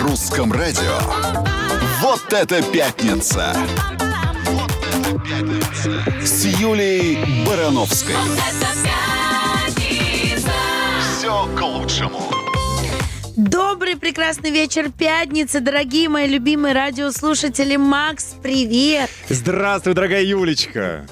русском радио. Вот это пятница! Вот это пятница! С Юлией Барановской. Все к лучшему. Добрый прекрасный вечер пятницы, дорогие мои любимые радиослушатели. Макс, привет! Здравствуй, дорогая Юлечка.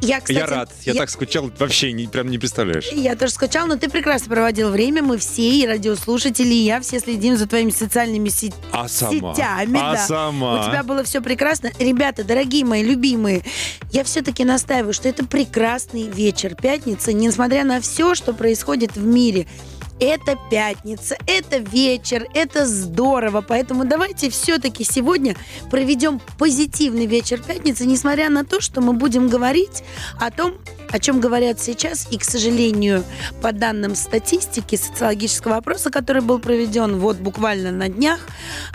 Я, кстати, я рад. Я, так скучал, вообще не, прям не представляешь. Я тоже скучал, но ты прекрасно проводил время. Мы все, и радиослушатели, и я, все следим за твоими социальными сетями. А сама? сетями. А да. сама? У тебя было все прекрасно. Ребята, дорогие мои, любимые, я все-таки настаиваю, что это прекрасный вечер пятницы, несмотря на все, что происходит в мире. Это пятница, это вечер, это здорово. Поэтому давайте все-таки сегодня проведем позитивный вечер пятницы, несмотря на то, что мы будем говорить о том, о чем говорят сейчас, и, к сожалению, по данным статистики социологического опроса, который был проведен вот буквально на днях,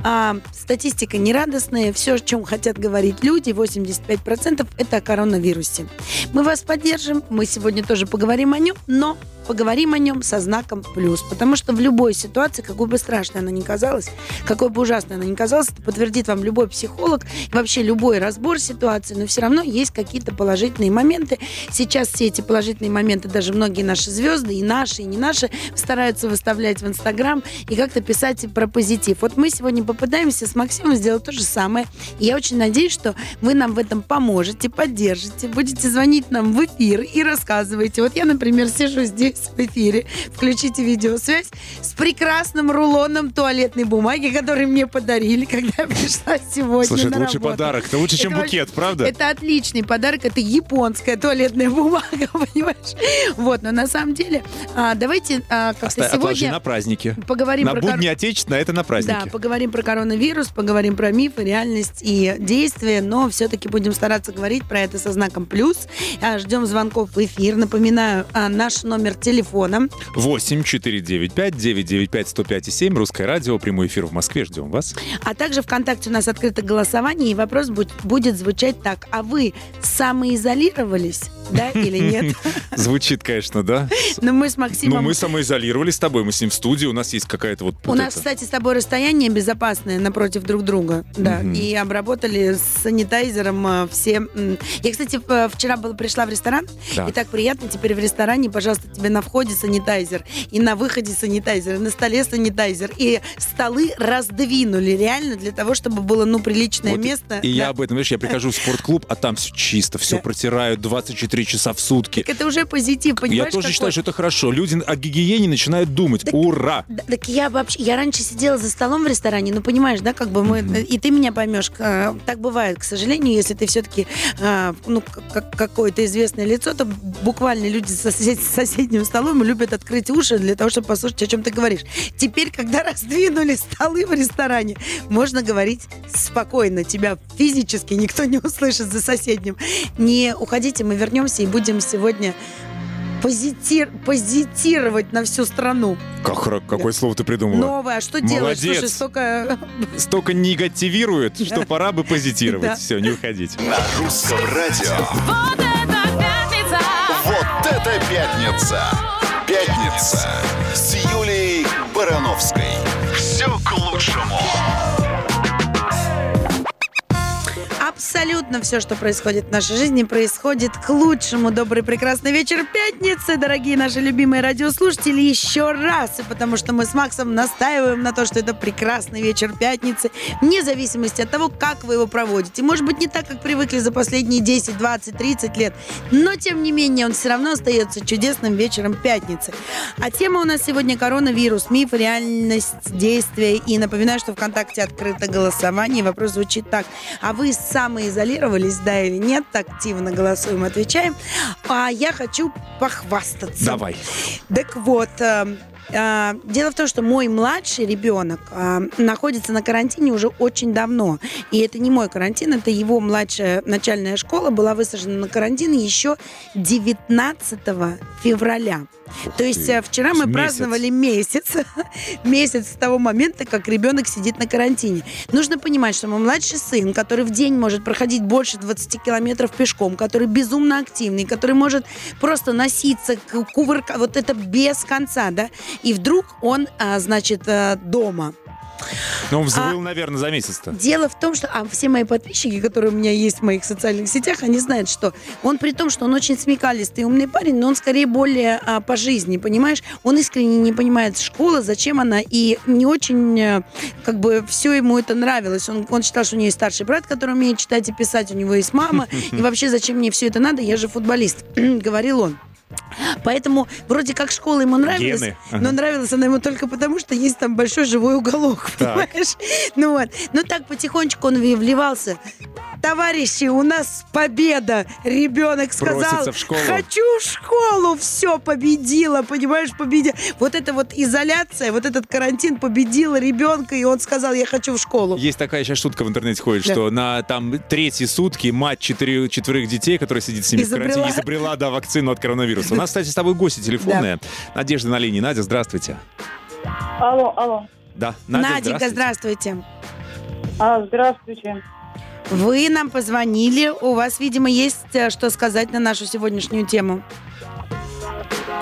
а, статистика нерадостная, все, о чем хотят говорить люди, 85% это о коронавирусе. Мы вас поддержим, мы сегодня тоже поговорим о нем, но поговорим о нем со знаком плюс, потому что в любой ситуации, какой бы страшной она ни казалась, какой бы ужасной она ни казалась, это подтвердит вам любой психолог, и вообще любой разбор ситуации, но все равно есть какие-то положительные моменты. Сейчас все эти положительные моменты, даже многие наши звезды, и наши, и не наши, стараются выставлять в Инстаграм и как-то писать про позитив. Вот мы сегодня попытаемся с Максимом сделать то же самое. И я очень надеюсь, что вы нам в этом поможете, поддержите, будете звонить нам в эфир и рассказываете. Вот я, например, сижу здесь в эфире, включите видеосвязь с прекрасным рулоном туалетной бумаги, который мне подарили, когда я пришла сегодня Слушай, это лучший подарок. Это лучше, чем Это букет, правда? Это отличный подарок, это японская туалетная бумага, понимаешь? Вот, но на самом деле, а, давайте а, как-то сегодня на праздники. поговорим На про кор- будни отечественное, это на праздники. да, поговорим про коронавирус, поговорим про мифы, реальность и действия, но все-таки будем стараться говорить про это со знаком плюс. А, Ждем звонков в эфир. Напоминаю, а, наш номер телефона 8 495 995 105 7 Русское радио. Прямой эфир в Москве. Ждем вас. А также ВКонтакте у нас открыто голосование, и вопрос будь- будет звучать так. А вы самоизолировались, да или нет? Звучит, конечно, да? Но мы с Ну, Максимом... мы самоизолировались с тобой, мы с ним в студии, у нас есть какая-то вот... У вот нас, это. кстати, с тобой расстояние безопасное напротив друг друга, да, и обработали с санитайзером э, все. Я, кстати, п- вчера была, пришла в ресторан, Да. и так приятно теперь в ресторане, пожалуйста, тебе на входе санитайзер, и на выходе санитайзер, и на столе санитайзер, и столы раздвинули реально для того, чтобы было, ну, приличное Вот место. И Да. я об этом, видишь, я прихожу в спортклуб, а там все чисто, все Да. протирают 24 часа в сутки. Так это уже позитив, понимаешь? Я тоже какой? считаю, что это хорошо. Люди о гигиене начинают думать. Ура! Да, так я вообще, я раньше сидела за столом в ресторане, ну понимаешь, да, как бы мы, и ты меня поймешь, к- так бывает, к сожалению, если ты все-таки, ну, как, какое-то известное лицо, то буквально люди с сосед- с соседним столом любят открыть уши для того, чтобы послушать, о чем ты говоришь. Теперь, когда раздвинули столы в ресторане, можно говорить спокойно, тебя физически никто не услышит за соседним. Не уходите, мы вернемся и будем сегодня позитир- позитировать на всю страну. Как, какое слово ты придумала? Новое, а что делать? Молодец. Слушай, столько... Столько негативирует, что пора бы позитировать. Да. Все, не уходить. На русском радио. Вот это пятница! Вот это пятница! Пятница с Юлией Барановской. Все к лучшему. Абсолютно все, что происходит в нашей жизни, происходит к лучшему. Добрый, прекрасный вечер пятницы, дорогие наши любимые радиослушатели. Еще раз, и потому что мы с Максом настаиваем на то, что это прекрасный вечер пятницы, вне зависимости от того, как вы его проводите. Может быть, не так, как привыкли за последние 10, 20, 30 лет, но, тем не менее, он все равно остается чудесным вечером пятницы. А тема у нас сегодня коронавирус, миф, реальность, действия. И напоминаю, что ВКонтакте открыто голосование. Вопрос звучит так. А вы самоизолировались, да или нет? Активно голосуем, отвечаем. А я хочу похвастаться. Давай. Так вот, э, э, дело в том, что мой младший ребенок э, находится на карантине уже очень давно. И это не мой карантин, это его младшая начальная школа была высажена на карантин еще 19 февраля. Ух То есть ты. э, вчера мы Месяц. праздновали месяц, месяц с того момента, как ребенок сидит на карантине. Нужно понимать, что мой младший сын, который в день может проходить больше 20 километров пешком, который безумно активный, который может просто носиться, кувырка, вот это без конца, да, и вдруг он, а, значит, э, дома. Ну, он взвыл, наверное, за месяц-то. Дело в том, что а все мои подписчики, которые у меня есть в моих социальных сетях, они знают, что он при том, что он очень смекалистый и умный парень, но он скорее более а, по жизни, понимаешь? Он искренне не понимает школа, зачем она, и не очень а, как бы все ему это нравилось. Он, он считал, что у него есть старший брат, который умеет читать и писать, у него есть мама, и вообще зачем мне все это надо, я же футболист, говорил он. Поэтому вроде как школа ему нравилась, Гены. но нравилась она ему только потому, что есть там большой живой уголок, Так. понимаешь? Ну вот. Ну так потихонечку он вливался. Товарищи, у нас победа! Ребенок сказал, в школу. хочу в школу, все, победила, понимаешь, победила. Вот эта вот изоляция, вот этот карантин победил ребенка, и он сказал, я хочу в школу. Есть такая сейчас шутка в интернете ходит, Да. что на там третьи сутки мать четыре, четверых детей, которая сидит с ними в Изобрела. карантине, изобрела, да, вакцину от коронавируса. У нас, кстати, с тобой гости телефонные. Надежда на линии. Надя, здравствуйте. Алло, алло. Да, Надя, Наденька, здравствуйте. здравствуйте. А, здравствуйте. Вы нам позвонили, у вас, видимо, есть э, что сказать на нашу сегодняшнюю тему.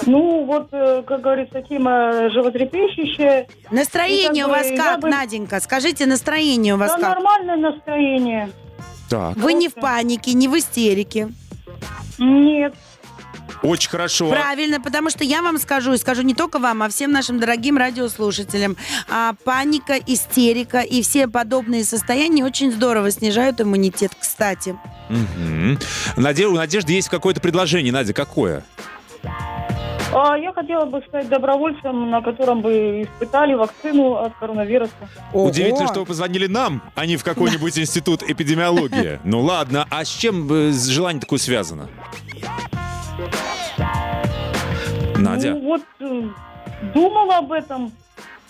Ну, вот, э, как говорится, тема животрепещущая. Настроение у вас как, бы- Наденька? Скажите, настроение у вас Да, как? нормальное настроение. Так, Вы не в панике, не в истерике. Нет. Очень хорошо. Правильно, потому что я вам скажу, и скажу не только вам, а всем нашим дорогим радиослушателям, а, паника, истерика и все подобные состояния очень здорово снижают иммунитет, кстати. Мгм. Наде- У Надежды есть какое-то предложение. Надя, какое? А, я хотела бы стать добровольцем, на котором бы испытали вакцину от коронавируса. Удивительно, Ого. что вы позвонили нам, а не в какой-нибудь институт эпидемиологии. Ну ладно, а с чем э, желание такое связано? Надя, Ну, вот, э, думала об этом.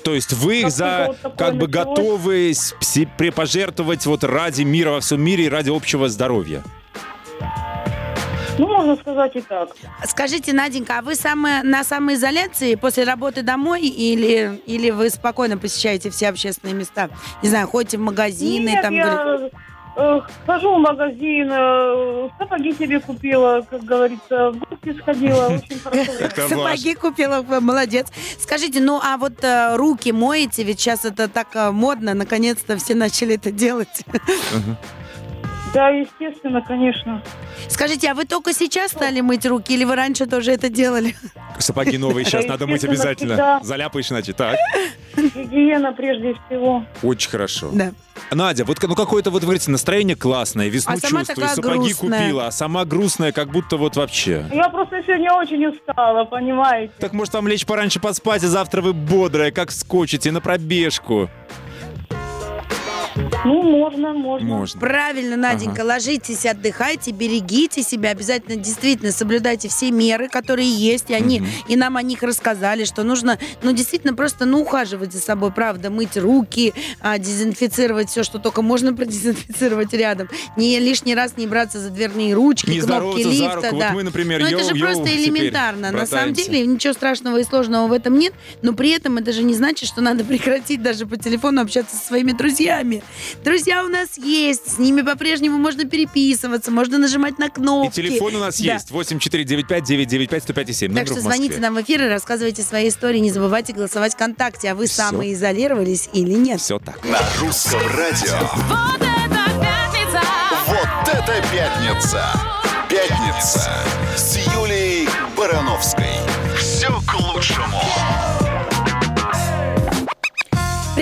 то есть вы как за вот как бы началось. готовы с- се- пожертвовать вот ради мира во всем мире и ради общего здоровья? Ну, можно сказать и так. Скажите, Наденька, а вы самая, на самоизоляции после работы домой или, или вы спокойно посещаете все общественные места? Не знаю, ходите в магазины, Нет, там... я э, хожу в магазин, э, сапоги себе купила, как говорится, в гости сходила, очень хорошо. Сапоги купила, молодец. Скажите, ну а вот э, руки моете, ведь сейчас это так э, модно, наконец-то все начали это делать. Да, естественно, конечно. Скажите, а вы только сейчас стали мыть руки или вы раньше тоже это делали? Сапоги новые сейчас надо мыть обязательно. всегда. Заляпаешь иначе. Так, Гигиена прежде всего. очень хорошо. Да. Надя, вот ну какое-то вот, вы говорите, настроение классное, весну А сама чувствую, такая сапоги грустная. купила, а сама грустная, как будто вот вообще. Я просто сегодня очень устала, понимаете? Так может вам лечь пораньше поспать, а завтра вы бодрая, как скочите на пробежку. Ну, можно, можно. Можно. Правильно, Наденька, ложитесь, отдыхайте, берегите себя, обязательно действительно соблюдайте все меры, которые есть, и они, и нам о них рассказали, что нужно, ну, действительно просто, ну, ухаживать за собой, правда, мыть руки, а, дезинфицировать все, что только можно продезинфицировать рядом, не лишний раз не браться за дверные ручки, Не кнопки здороваться за лифта, руку. да. Вот мы, например, Ну, это же йоу, просто элементарно. На самом деле ничего страшного и сложного в этом нет, но при этом это же не значит, что надо прекратить даже по телефону общаться со своими друзьями. Друзья у нас есть, с ними по-прежнему можно переписываться, можно нажимать на И кнопки. телефон у нас Да. есть 8495-995-1057. Так что звоните нам в эфир и рассказывайте свои истории. Не забывайте голосовать ВКонтакте. А вы Всё. самоизолировались или нет? Все так. На русском радио. Вот это пятница! Вот это пятница! Пятница с Юлией Барановской. Все к лучшему.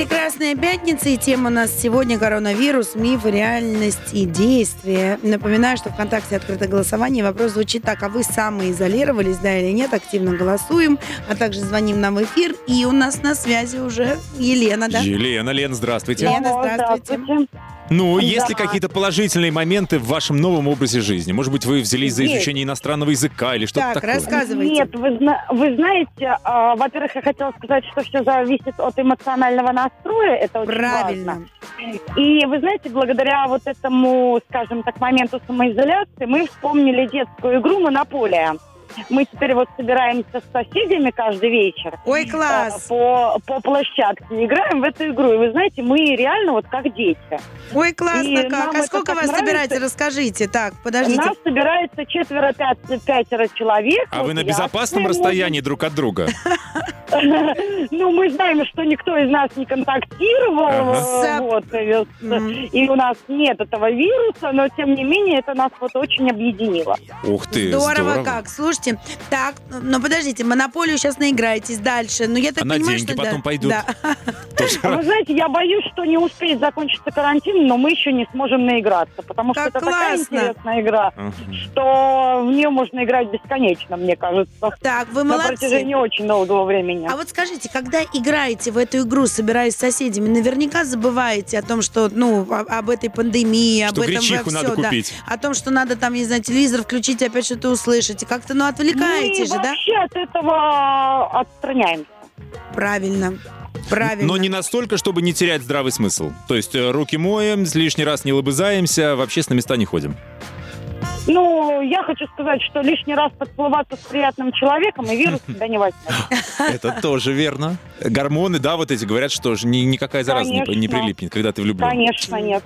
Прекрасная пятница, и тема у нас сегодня коронавирус, миф, реальность и действие. Напоминаю, что ВКонтакте открыто голосование. Вопрос звучит так, а вы самоизолировались, да или нет? Активно голосуем, а также звоним нам в эфир. И у нас на связи уже Елена, да? Елена, Лен, здравствуйте. Лена, Алло, здравствуйте. Ну, есть ли Да. какие-то положительные моменты в вашем новом образе жизни? Может быть, вы взялись за Есть. изучение иностранного языка или что-то Так, такое? рассказывайте. Нет, вы, зна- вы знаете, а, во-первых, я хотела сказать, что все зависит от эмоционального настроя, это очень Правильно. важно. И вы знаете, благодаря вот этому, скажем так, моменту самоизоляции, мы вспомнили детскую игру «Монополия». Мы теперь вот собираемся с соседями каждый вечер Ой, э, класс! по, по площадке, играем в эту игру. И вы знаете, мы реально вот как дети. Ой, классно и как! А сколько вас нравится. собираете? Расскажите. Так, подождите. Нас собирается четверо, пять, пятеро человек. А Вот вы на безопасном расстоянии друг от друга? Ну, мы знаем, что никто из нас не контактировал, э, э, и у нас нет этого вируса, но тем не менее это нас вот очень объединило. Ух ты, Здорово, как. Слушайте, так, ну подождите, монополию сейчас наиграетесь дальше. Но я так А на понимаю, деньги что потом да, пойдут? да. А Вы знаете, я боюсь, что не успеет закончиться карантин, но мы еще не сможем наиграться, потому что Как это такая классно. интересная игра, что в нее можно играть бесконечно, мне кажется, Так, вы на молодцы. протяжении очень долгого времени. А вот скажите, когда играете в эту игру, собираясь с соседями, наверняка забываете о том, что, ну, об этой пандемии, об Что этом гречиху во надо всё, да. купить. О том, что надо там, не знаю, телевизор включить, и опять что-то услышать. И как-то, ну, отвлекаете мы же, да? вообще от этого отстраняемся. Правильно. Правильно. Но не настолько, чтобы не терять здравый смысл. То есть э, руки моем, лишний раз не лобызаемся, в общественные места не ходим. Ну, я хочу сказать, что лишний раз поцеловаться с приятным человеком, и вирус тебя не возьмет. Это тоже верно. Гормоны, да, вот эти говорят, что же ни- никакая зараза не, Конечно. прилипнет, когда ты влюблен. Конечно, нет.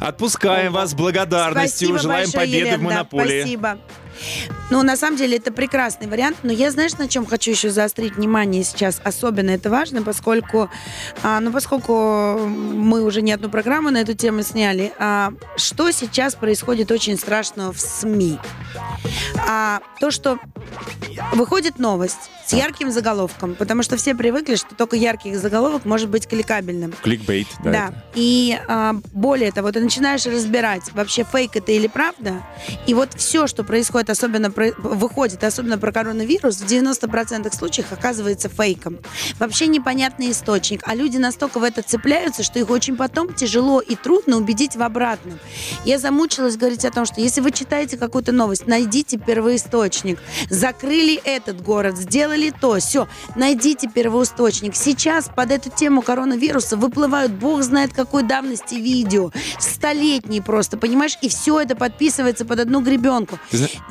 Отпускаем вас с благодарностью, Спасибо желаем большое, победы Елена, в да, монополии. спасибо. Ну, на самом деле, это прекрасный вариант. Но я, знаешь, на чем хочу еще заострить внимание сейчас? Особенно это важно, поскольку, а, ну, поскольку мы уже не одну программу на эту тему сняли. а, что сейчас происходит очень страшного в СМИ? А, то, что выходит новость с ярким заголовком, потому что все привыкли, что только яркий заголовок может быть кликабельным. Кликбейт, да. Да. это. И а, более того, ты начинаешь разбирать, вообще фейк это или правда. И вот все, что происходит, особенно про- выходит, особенно про коронавирус, в 90% случаев оказывается фейком. Вообще непонятный источник. А люди настолько в это цепляются, что их очень потом тяжело и трудно убедить в обратном. Я замучилась говорить о том, что если вы читаете какую-то новость, найдите первоисточник. Закрыли этот город, сделали то, все. Найдите первоисточник. Сейчас под эту тему коронавируса выплывают бог знает какой давности видео. Столетние просто, понимаешь? И все это подписывается под одну гребенку.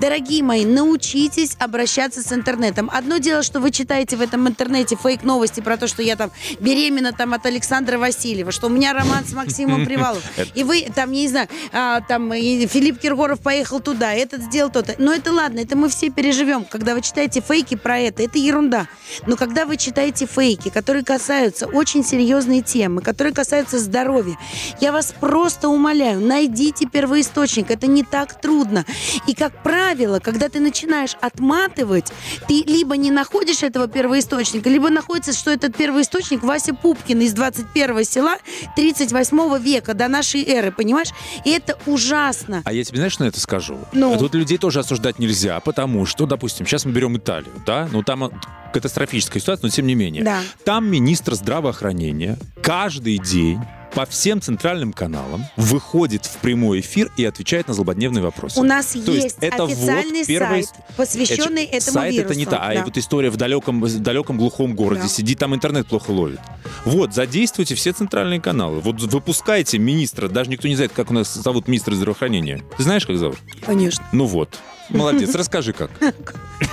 Дорогие мои, научитесь обращаться с интернетом. Одно дело, что вы читаете в этом интернете фейк-новости про то, что я там беременна там от Александра Васильева, что у меня роман с Максимом Приваловым. И вы там, я не знаю, а, там и Филипп Киркоров поехал туда, этот сделал то-то. Но это ладно, это мы все переживем. Когда вы читаете фейки про это, это ерунда. Но когда вы читаете фейки, которые касаются очень серьезной темы, которые касаются здоровья, я вас просто умоляю, найдите первоисточник. Это не так трудно. И, как правило, когда ты начинаешь отматывать, ты либо не находишь этого первоисточника, либо находится, что этот первоисточник Вася Пупкин из 21 села 38 века до нашей эры, понимаешь? И это ужасно. А я тебе знаешь, на это скажу? Ну? Тут людей тоже осуждать нельзя, потому что, допустим, сейчас мы берем Италию, да? Ну, там а, катастрофическая ситуация, но тем не менее. Да. Там министр здравоохранения каждый день по всем центральным каналам выходит в прямой эфир и отвечает на злободневные вопросы. У нас То есть есть это вот официальный первый- сайт, посвященный Это- этому сайт вирусу. это не та, а Да. вот история в далеком, в далеком глухом городе Да. сидит, там интернет плохо ловит. Вот, задействуйте все центральные каналы. Вот выпускайте министра, даже никто не знает, как у нас зовут министра здравоохранения. Ты знаешь, как зовут? Конечно. Ну вот. Молодец, расскажи как.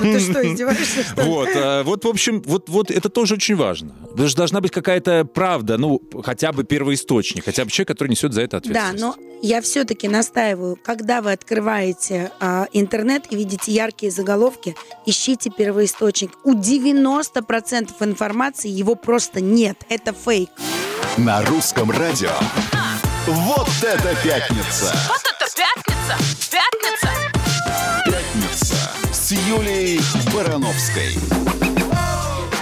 Ну ты что, издеваешься, что ли? Вот, а, вот, в общем, вот, вот это тоже очень важно. Даже должна быть какая-то правда, ну, хотя бы первоисточник, хотя бы человек, который несет за это Да, ответственность. но я все-таки настаиваю, когда вы открываете а, интернет и видите яркие заголовки, ищите первоисточник. У 90% информации его просто нет. Это фейк. На русском радио. Вот это пятница! Вот это пятница! Пятница! Юлией Барановской.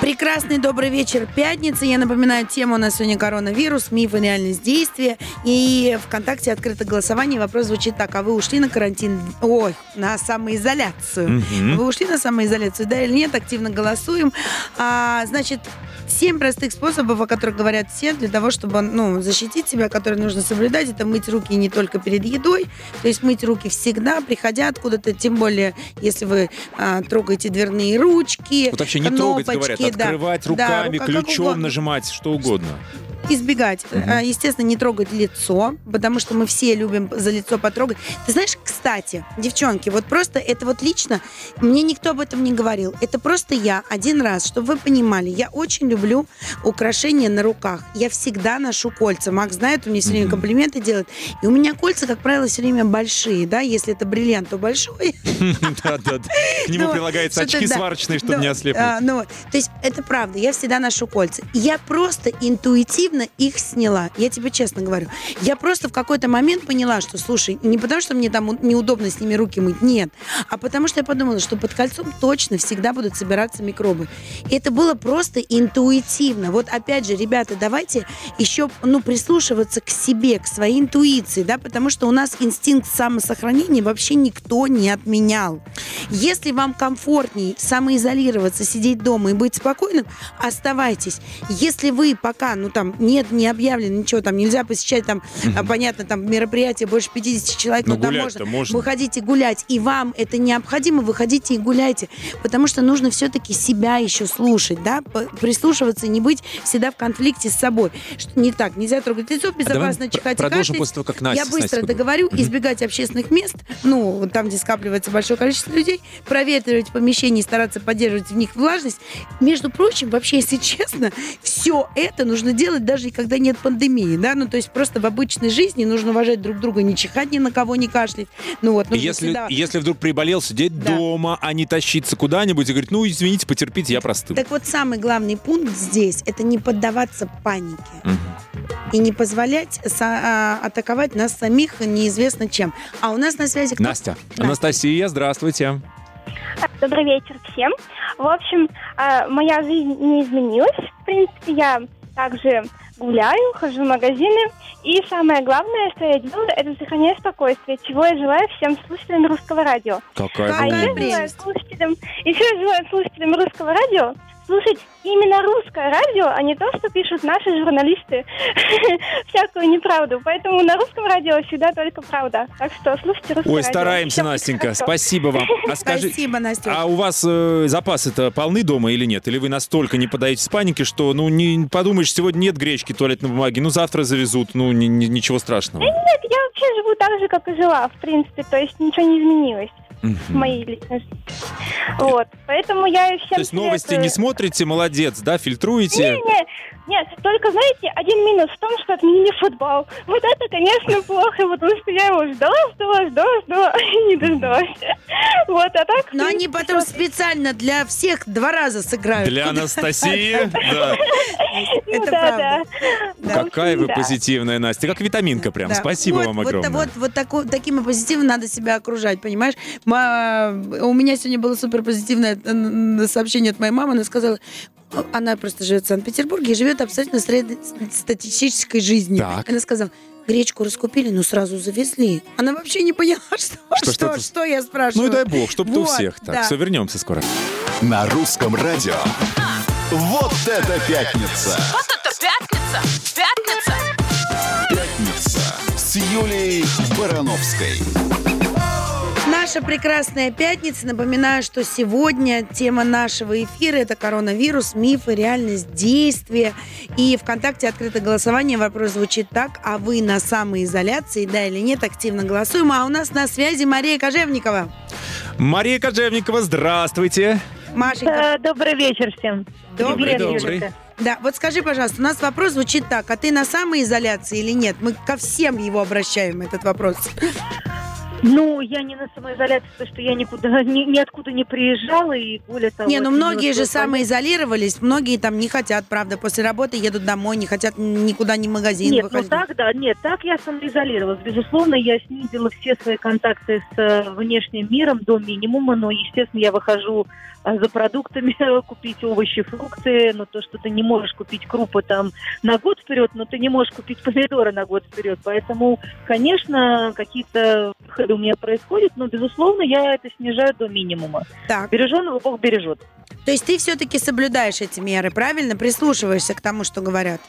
Прекрасный добрый вечер, пятница. Я напоминаю, тема у нас сегодня коронавирус, миф и реальность действия. И ВКонтакте открыто голосование. Вопрос звучит так. А вы ушли на карантин? Ой, на самоизоляцию. Мгм. Вы ушли на самоизоляцию, да или нет? Активно голосуем. А, значит, семь простых способов, о которых говорят все, для того, чтобы ну, защитить себя, которые нужно соблюдать. Это мыть руки не только перед едой, то есть мыть руки всегда, приходя откуда-то, тем более, если вы а, трогаете дверные ручки, Вот вообще не трогать, кнопочки, говорят, да. Открывать Да, руками, рука как ключом нажимать, что угодно. Избегать. А, Естественно, не трогать лицо, потому что мы все любим за лицо потрогать. Ты знаешь, кстати, девчонки, вот просто это вот лично, мне никто об этом не говорил. Это просто я один раз, чтобы вы понимали, я очень люблю украшения на руках. Я всегда ношу кольца. Макс знает, он мне все время комплименты делает. И у меня кольца, как правило, все время большие, да, если это бриллиант, то большой, Да-да-да. К нему Ну, прилагаются очки сварочные, чтобы Ну, не ослепнуть. а, ну, то есть это правда, я всегда ношу кольца. Я просто интуитивно их сняла. Я тебе честно говорю. Я просто в какой-то момент поняла, что, слушай, не потому что мне там неудобно с ними руки мыть, нет, а потому что я подумала, что под кольцом точно всегда будут собираться микробы. И это было просто интуитивно. Вот опять же, ребята, давайте еще ну, прислушиваться к себе, к своей интуиции, да, потому что у нас инстинкт самосохранения вообще никто не отменял. Если вам комфортнее самоизолироваться, сидеть дома и быть спокойным, оставайтесь. Если вы пока, ну там, нет, не объявлено ничего, там нельзя посещать, там, а, понятно, там мероприятие больше 50 человек, Ну, но там можно, можно. выходите гулять, и вам это необходимо, выходите и гуляйте, потому что нужно все-таки себя еще слушать, да, прислушиваться, не быть всегда в конфликте с собой. Что не так, нельзя трогать лицо, А безопасно пр- чихать и продолжим кашлять. после того, как Настя Я быстро поговорим. договорю, Мгм. избегать общественных мест, ну, там, где скапливается большое количество людей, проветривать помещения и стараться поддерживать в них влажность. Между прочим, вообще, если честно, все это нужно делать даже и когда нет пандемии, да, ну, то есть просто в обычной жизни нужно уважать друг друга, не чихать ни на кого, не кашлять. Ну, вот, нужно Если, всегда- если вдруг приболел, сидеть Да. дома, а не тащиться куда-нибудь и говорить, ну, извините, потерпите, я простыл. Так вот, самый главный пункт здесь – это не поддаваться панике Мгм. и не позволять са- а, атаковать нас самих неизвестно чем. А у нас на связи кто? Настя. Анастасия, здравствуйте. Добрый вечер всем. В общем, а, моя жизнь не изменилась. В принципе, я также гуляю, хожу в магазины. И самое главное, что я делаю, это сохраняю спокойствие, чего я желаю всем слушателям русского радио. Какая А умница. желаю слушателям, еще я желаю слушателям русского радио слушать именно русское радио, а не то, что пишут наши журналисты всякую неправду. Поэтому на русском радио всегда только правда. Так что слушайте русское Ой, радио. стараемся, будет Настенька. Спасибо вам. А скажи, Спасибо, Настя. а у вас э, запасы-то полны дома или нет? Или вы настолько не подаетесь панике, что, ну, не подумаешь, сегодня нет гречки туалетной бумаги, ну, завтра завезут, ну, ни- ни- ничего страшного. Нет, я вообще живу так же, как и жила, в принципе. То есть ничего не изменилось моей личной жизни. Вот. Поэтому я и всем То есть новости не смотрите, молодец, да, фильтруете? Не, не, нет, только, знаете, один минус в том, что отменили футбол. Вот это, конечно, плохо, потому что я его ждала, ждала, ждала, ждала, и не дождалась. Вот, а так... Но они потом специально для всех два раза сыграют. Для Анастасии, да. Ну Это да, правда. да. Какая вы позитивная, Настя, как витаминка прям. Спасибо вам огромное. Вот, таким позитивом надо себя окружать, понимаешь? Ма- у меня сегодня было супер позитивное сообщение от моей мамы. Она сказала, она просто живет в Санкт-Петербурге и живет абсолютно среднестатистической жизнью. Так. Она сказала, гречку раскупили, но сразу завезли. Она вообще не поняла, что, Что что, что-то- что, я спрашиваю. Ну и дай бог, чтобы-то у Вот, всех. Так, да. все, вернемся скоро. На русском радио. Вот это пятница! Вот это пятница! Пятница! Пятница с Юлией Барановской. Наша прекрасная пятница. Напоминаю, что сегодня тема нашего эфира это коронавирус, мифы, реальность, действия. И ВКонтакте открыто голосование. Вопрос звучит так: а вы на самоизоляции, да или нет? Активно голосуем. А у нас на связи Мария Кожевникова. Мария Кожевникова, здравствуйте. Машенька, Э, Добрый вечер всем. добрый добрый. вечер. Добрый. Да, вот скажи, пожалуйста, у нас вопрос звучит так: а ты на самоизоляции или нет? Мы ко всем его обращаем этот вопрос. Ну, я не на самоизоляции, потому что я никуда, ни, ниоткуда не приезжала, и более того... Не, ну многие же самоизолировались, многие там не хотят, правда, после работы едут домой, не хотят никуда ни в магазин Нет, ну выходить. так, да, нет, так я самоизолировалась. Безусловно, я снизила все свои контакты с э, внешним миром до минимума, но, естественно, я выхожу за продуктами, купить овощи, фрукты, но то, что ты не можешь купить крупы там на год вперед, но ты не можешь купить помидоры на год вперед. Поэтому, конечно, какие-то выходы у меня происходят, но, безусловно, я это снижаю до минимума. Так, Береженого Бог бережет. То есть ты все-таки соблюдаешь эти меры, правильно? Прислушиваешься к тому, что говорят.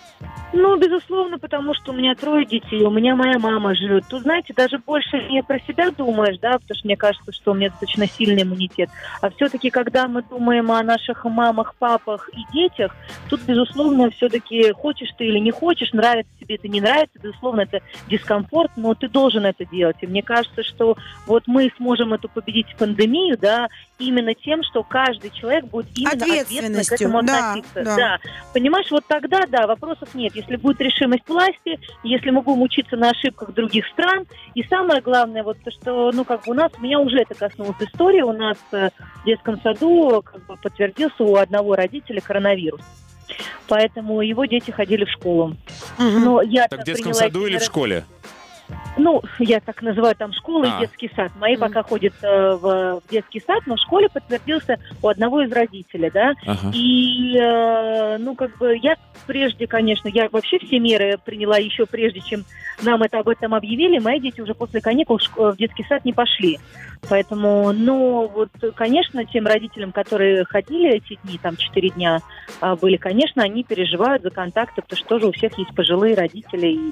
Ну, безусловно, потому что у меня трое детей, у меня моя мама живет. Тут, знаете, даже больше не про себя думаешь, да, потому что мне кажется, что у меня достаточно сильный иммунитет. А все-таки, когда мы думаем о наших мамах, папах и детях, тут, безусловно, все-таки хочешь ты или не хочешь, нравится тебе это, не нравится, безусловно, это дискомфорт, но ты должен это делать. И мне кажется, что вот мы сможем эту победить пандемию, да, именно тем, что каждый человек будет именно ответственно к Ответственностью, этому да, относиться. да. Понимаешь, вот тогда, да, вопросов нет. Если будет решимость власти, если мы будем учиться на ошибках других стран, и самое главное, вот то, что, ну, как бы у нас, меня уже это коснулась история, у нас э, в детском саду как бы подтвердился у одного родителя коронавирус. Поэтому его дети ходили в школу. Мгм. Но я Так в детском саду или в школе? Ну, я так называю там школы А. и детский сад. Мои Мгм. пока ходят э, в, в детский сад, но в школе подтвердился у одного из родителей, да. Ага. И, э, ну, как бы, я прежде, конечно, я вообще все меры приняла еще прежде, чем нам это об этом объявили. Мои дети уже после каникул в детский сад не пошли. Поэтому, ну, вот, конечно, тем родителям, которые ходили эти дни, там, четыре дня а, были, конечно, они переживают за контакты, потому что тоже у всех есть пожилые родители. И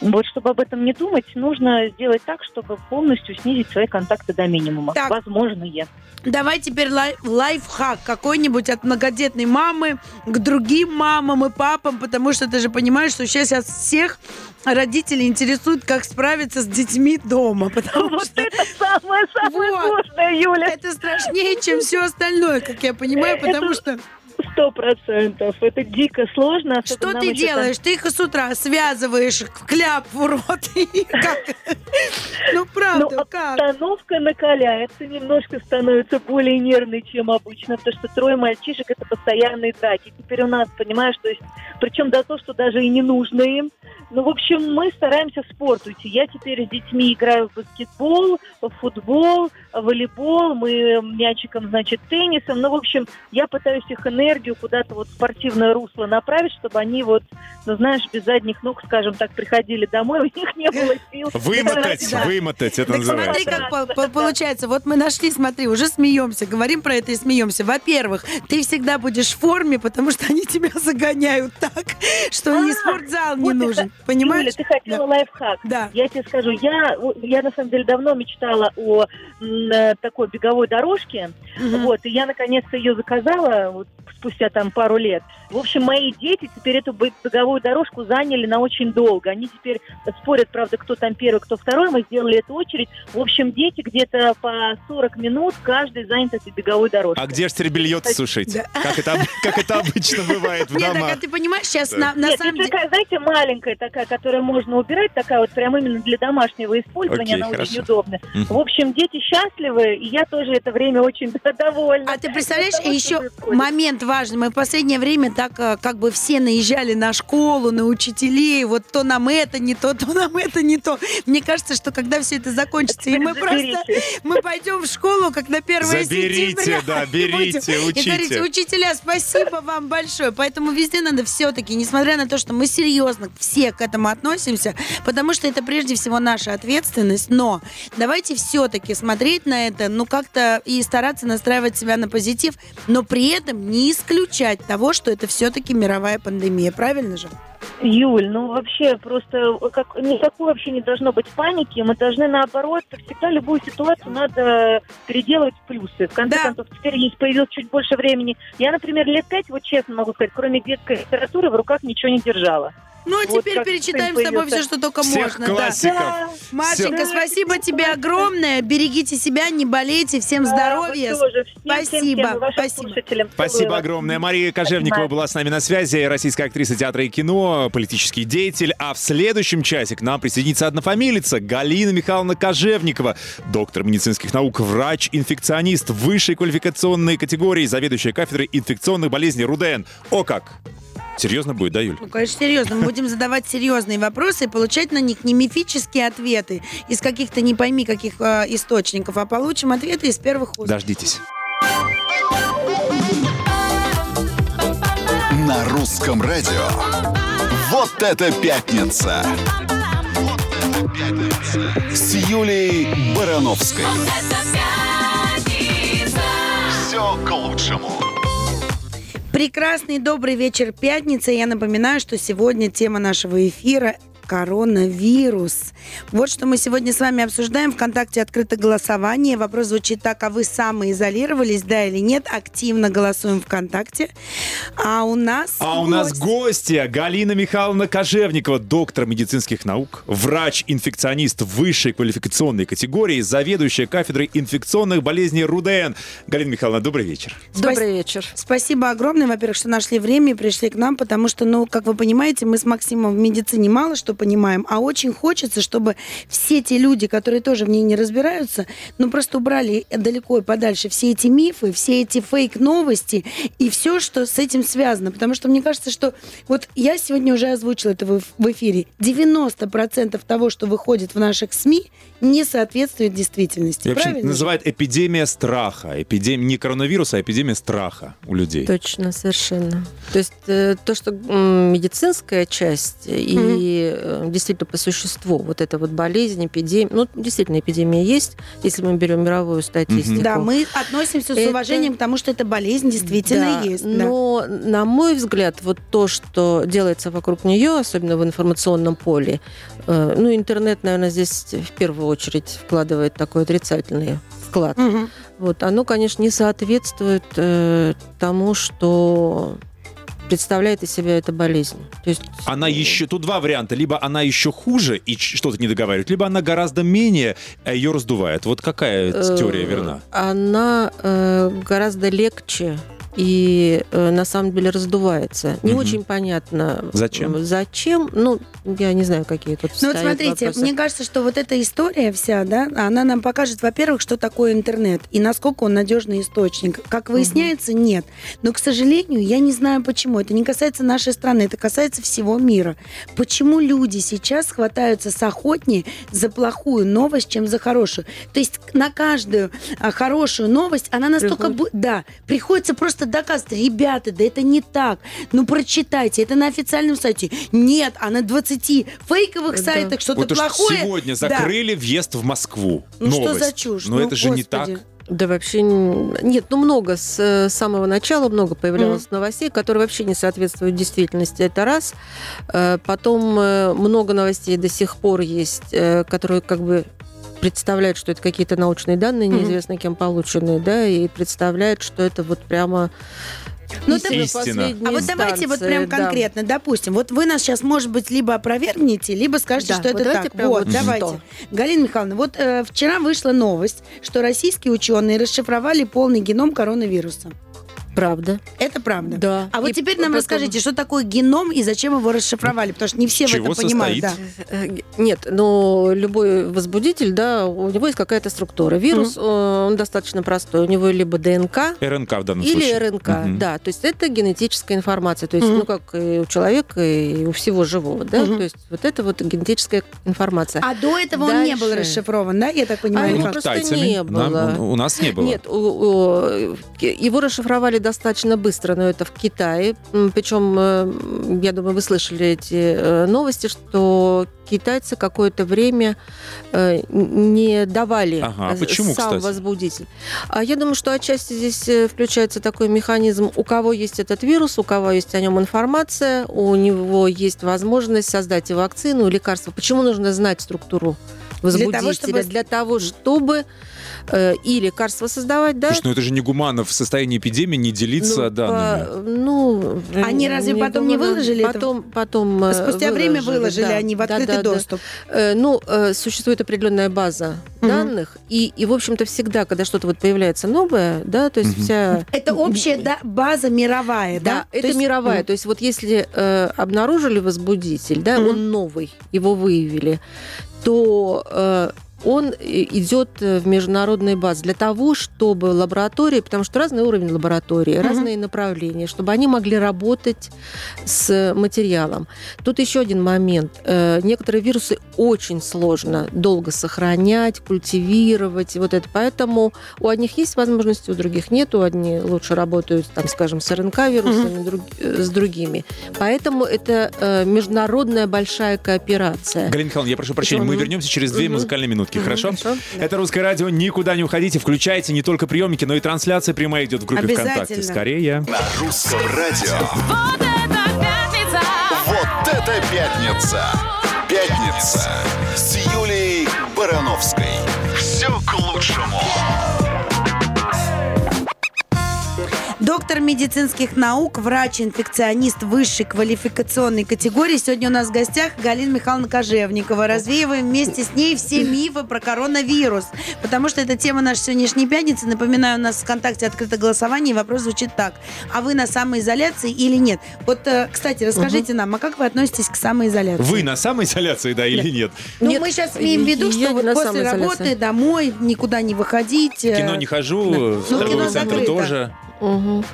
вот, чтобы об этом не думать, нужно сделать так, чтобы полностью снизить свои контакты до минимума. Так. Возможные. Давай теперь лай- лайфхак какой-нибудь от многодетной мамы к другим мамам и папам, потому что ты же понимаешь, что сейчас всех родителей интересует, как справиться с детьми дома, потому Вот что это самое-самое Вот. сложное, Юля. это страшнее, чем все остальное, как я понимаю, потому что Сто процентов. Это дико сложно. особенно что ты делаешь? Ты их с утра связываешь в кляп в рот. как? Ну, правда, Ну, как? Обстановка накаляется, немножко становится более нервной, чем обычно, потому что трое мальчишек – это постоянные драки. Теперь у нас, понимаешь, то есть, причем до то, что даже и не нужно им. Ну, в общем, мы стараемся спорт уйти. Я теперь с детьми играю в баскетбол, в футбол, волейбол, мы мячиком, значит, теннисом. Ну, в общем, я пытаюсь их энергию куда-то вот спортивное русло направить, чтобы они вот, ну, знаешь, без задних ног, скажем так, приходили домой, у них не было сил. Вымотать, Да. вымотать, это Так смотри, называется. как по- по- получается. Вот мы нашли, смотри, уже смеемся, говорим про это и смеемся. Во-первых, ты всегда будешь в форме, потому что они тебя загоняют так, что А, спортзал не вот ты нужен. Юля, Понимаешь? ты хотела лайфхак. Да. Я тебе скажу, я, я на самом деле давно мечтала о м, э, такой беговой дорожке. Мгм. Вот, и я наконец-то ее заказала вот, спустя там пару лет. В общем, мои дети теперь эту бе- беговую дорожку заняли на очень долго. Они теперь спорят, правда, кто там первый, кто второй. Мы сделали эту очередь. В общем, дети где-то по 40 минут каждый занят этой беговой дорожкой. А где ж теперь белье сушить? Да. Как это, как это обычно бывает в Нет, так а домах? ты понимаешь, сейчас Да. на, на Нет, самом это деле... такая, знаете, маленькая такая, которую можно убирать, такая вот прям именно для домашнего использования, Окей, она очень хорошо. удобна. Мгм. В общем, дети счастливы, и я тоже это время очень довольна. А ты представляешь, того, еще момент важный. Мы в последнее время так э, как бы все наезжали на школу, на учителей. Вот то нам это не то, то нам это не то. Мне кажется, что когда все это закончится, и мы Заберите. просто мы пойдем в школу, как на 1 Заберите, сентября. да, и будем- берите, И говорите, учите. учителя, спасибо вам большое. Поэтому везде надо все-таки, несмотря на то, что мы серьезно все к этому относимся, потому что это прежде всего наша ответственность, но давайте все-таки смотреть на это, ну как-то и стараться настраивать себя на позитив, но при этом не исключать того, что это все-таки мировая пандемия, правильно же? Юль, ну вообще просто как, никакой вообще не должно быть паники. Мы должны наоборот, всегда любую ситуацию надо переделывать в плюсы. В конце Да. концов, теперь есть появилось чуть больше времени. Я, например, лет пять, вот честно могу сказать, кроме детской литературы в руках ничего не держала. Ну, а Вот теперь перечитаем с тобой все, что только Всех можно. да. классиков. Машенька, Всё. спасибо тебе огромное. Берегите себя, не болейте. Всем здоровья. Да. Всем, Спасибо, всем, спасибо. слушателям. Спасибо огромное. Мария Кожевникова Спасибо. была с нами на связи, российская актриса театра и кино, политический деятель. А в следующем часе к нам присоединится однофамилица Галина Михайловна Кожевникова, доктор медицинских наук, врач-инфекционист высшей квалификационной категории, заведующая кафедрой инфекционных болезней РУДН. О как! Серьезно будет, да, Юль? Ну, конечно, серьезно. Мы будем задавать серьезные вопросы и получать на них не мифические ответы из каких-то не пойми каких э, источников, а получим ответы из первых уст. Дождитесь. На русском радио. Вот это пятница. Вот это пятница. С Юлей Барановской. Это пятница. Все к лучшему. Прекрасный добрый вечер пятница. Я напоминаю, что сегодня тема нашего эфира коронавирус. Вот что мы сегодня с вами обсуждаем. Вконтакте открыто голосование. Вопрос звучит так, а вы самоизолировались, да или нет? Активно голосуем ВКонтакте. А у нас... А у нас гостья Галина Михайловна Кожевникова, доктор медицинских наук, врач-инфекционист высшей квалификационной категории, заведующая кафедрой инфекционных болезней РУДН. Галина Михайловна, добрый вечер. Добрый вечер. Спасибо огромное, во-первых, что нашли время и пришли к нам, потому что, ну, как вы понимаете, мы с Максимом в медицине мало что понимаем, а очень хочется, чтобы все те люди, которые тоже в ней не разбираются, ну просто убрали далеко и подальше все эти мифы, все эти фейк-новости и все, что с этим связано. Потому что мне кажется, что вот я сегодня уже озвучила это в эфире. 90% того, что выходит в наших СМИ, не соответствует действительности. И вообще Правильно? называют эпидемия страха. Эпидем... Не коронавируса, а эпидемия страха у людей. Точно, совершенно. То есть э, то, что медицинская часть и э, действительно по существу вот эта вот болезнь, эпидемия, ну, действительно, эпидемия есть, если мы берем мировую статистику. Да, мы относимся с уважением к тому, что эта болезнь действительно Да, есть. да. Но, на мой взгляд, вот то, что делается вокруг нее, особенно в информационном поле, э, ну, интернет, наверное, здесь в первую очередь вкладывает такой отрицательный вклад. Мгм. Вот, оно, конечно, не соответствует э, тому, что представляет из себя эта болезнь. То есть Она еще... Тут два варианта. Либо она еще хуже и что-то не договаривает, либо она гораздо менее, а ее раздувает. Вот какая э, теория верна? Она э, гораздо легче и э, на самом деле раздувается. Не Мгм. очень понятно. Зачем? Зачем? Ну, я не знаю, какие тут Ну вот смотрите, вопросы. мне кажется, что вот эта история вся, да, она нам покажет, во-первых, что такое интернет и насколько он надежный источник. Как выясняется, нет. Но, к сожалению, я не знаю почему. Это не касается нашей страны, это касается всего мира. Почему люди сейчас хватаются с охотнее за плохую новость, чем за хорошую? То есть на каждую а, хорошую новость она настолько... бу- Да, приходится просто доказывать. Ребята, да это не так. Ну, прочитайте, это на официальном сайте. Нет, а на 20 фейковых Да. сайтах что-то Вот уж плохое. сегодня Да. закрыли въезд в Москву. Ну что Новость. за чушь? Но Ну, это же не господи. так. Да вообще нет, ну много с э, самого начала много появлялось новостей, которые вообще не соответствуют действительности. Это раз. Э, Потом э, много новостей до сих пор есть, которые как бы представляют, что это какие-то научные данные, неизвестно кем полученные, да, и представляют, что это вот прямо Ну, истина это- Истина. А вот давайте вот прям да. конкретно, допустим, вот вы нас сейчас, может быть, либо опровергнете, либо скажете, Да, что вот это давайте так. прям Вот, вот давайте. что. Галина Михайловна, вот э, вчера вышла новость, что российские ученые расшифровали полный геном коронавируса. Правда. Это правда. Да. А вот И теперь нам потом- расскажите, что такое геном и зачем его расшифровали, потому что не все в Чего это понимают. Да. Э, Нет, но любой возбудитель, да, у него есть какая-то структура. Вирус, э, он достаточно простой. У него либо ДНК, РНК в данном или случае. РНК, Мгм. да. То есть это генетическая информация. То есть, Мгм. ну, как и у человека, и у всего живого, да. Мгм. То есть вот это вот генетическая информация. А до этого он не был Дальше. расшифрован, да, я так понимаю? А его или Ну, просто китайцами. не Нам- было. у, у нас не было. Нет, у- у- его расшифровали достаточно быстро, но это в Китае. Причем, э, я думаю, вы слышали эти э, новости, что китайцы какое-то время э, не давали Ага, а почему, сам кстати? возбудитель. А я думаю, что отчасти здесь включается такой механизм, у кого есть этот вирус, у кого есть о нем информация, у него есть возможность создать и вакцину, и лекарство. Почему нужно знать структуру возбудителя? того, чтобы- Для того, чтобы э, и лекарства создавать, да, Слушай, ну это же не гуманно в состоянии эпидемии не делиться ну, данными. по- ну, Они разве потом не думаю, выложили это? Потом, потом э, Спустя время выложили да. они в Да, открытый да, да. доступ. Э, Ну, э, существует определенная база Мгм. данных, и, и, в общем-то, всегда, когда что-то вот появляется новое, да, то есть Мгм. вся... Это общая да, база мировая, да? Да, То это есть- мировая. То есть вот если э, обнаружили возбудитель, да, Мгм. он новый, его выявили, то э, он и- идет э, в международные базы для того, чтобы лаборатории, потому что разный уровень лаборатории, Мгм. разные направления, чтобы они могли работать с материалом. Тут еще один момент. Э, Некоторые вирусы очень сложно долго сохранять, культивировать, и вот это. Поэтому у одних есть возможности, у других нет. У одни лучше работают, там, скажем, с РНК-вирусами, друг- э, с другими. Поэтому это э, международная большая кооперация. Галина Михайловна, я прошу прощения, мы Мгм. вернемся через две Мгм. музыкальные минуты. Минутки, хорошо? хорошо. Это «Русское радио». Никуда не уходите. Включайте не только приемники, но и трансляция прямая идет в группе. ВКонтакте. Скорее. На русском радио. Вот это пятница! Вот это пятница! Пятница с Юлией Барановской. Все к лучшему. Доктор медицинских наук, врач-инфекционист высшей квалификационной категории. Сегодня у нас в гостях Галина Михайловна Кожевникова. Развеиваем вместе с ней все мифы про коронавирус. Потому что это тема нашей сегодняшней пятницы. Напоминаю, у нас в ВКонтакте открыто голосование, и вопрос звучит так. А вы на самоизоляции или нет? Вот, э, кстати, расскажите нам, а как вы относитесь к самоизоляции? Вы на самоизоляции, да, или нет? Ну, Нет, мы сейчас имеем в виду, я что вот на после работы домой, никуда не выходить. В кино не хожу, в Ну, кино торговый центр закрыто. тоже. Мгм.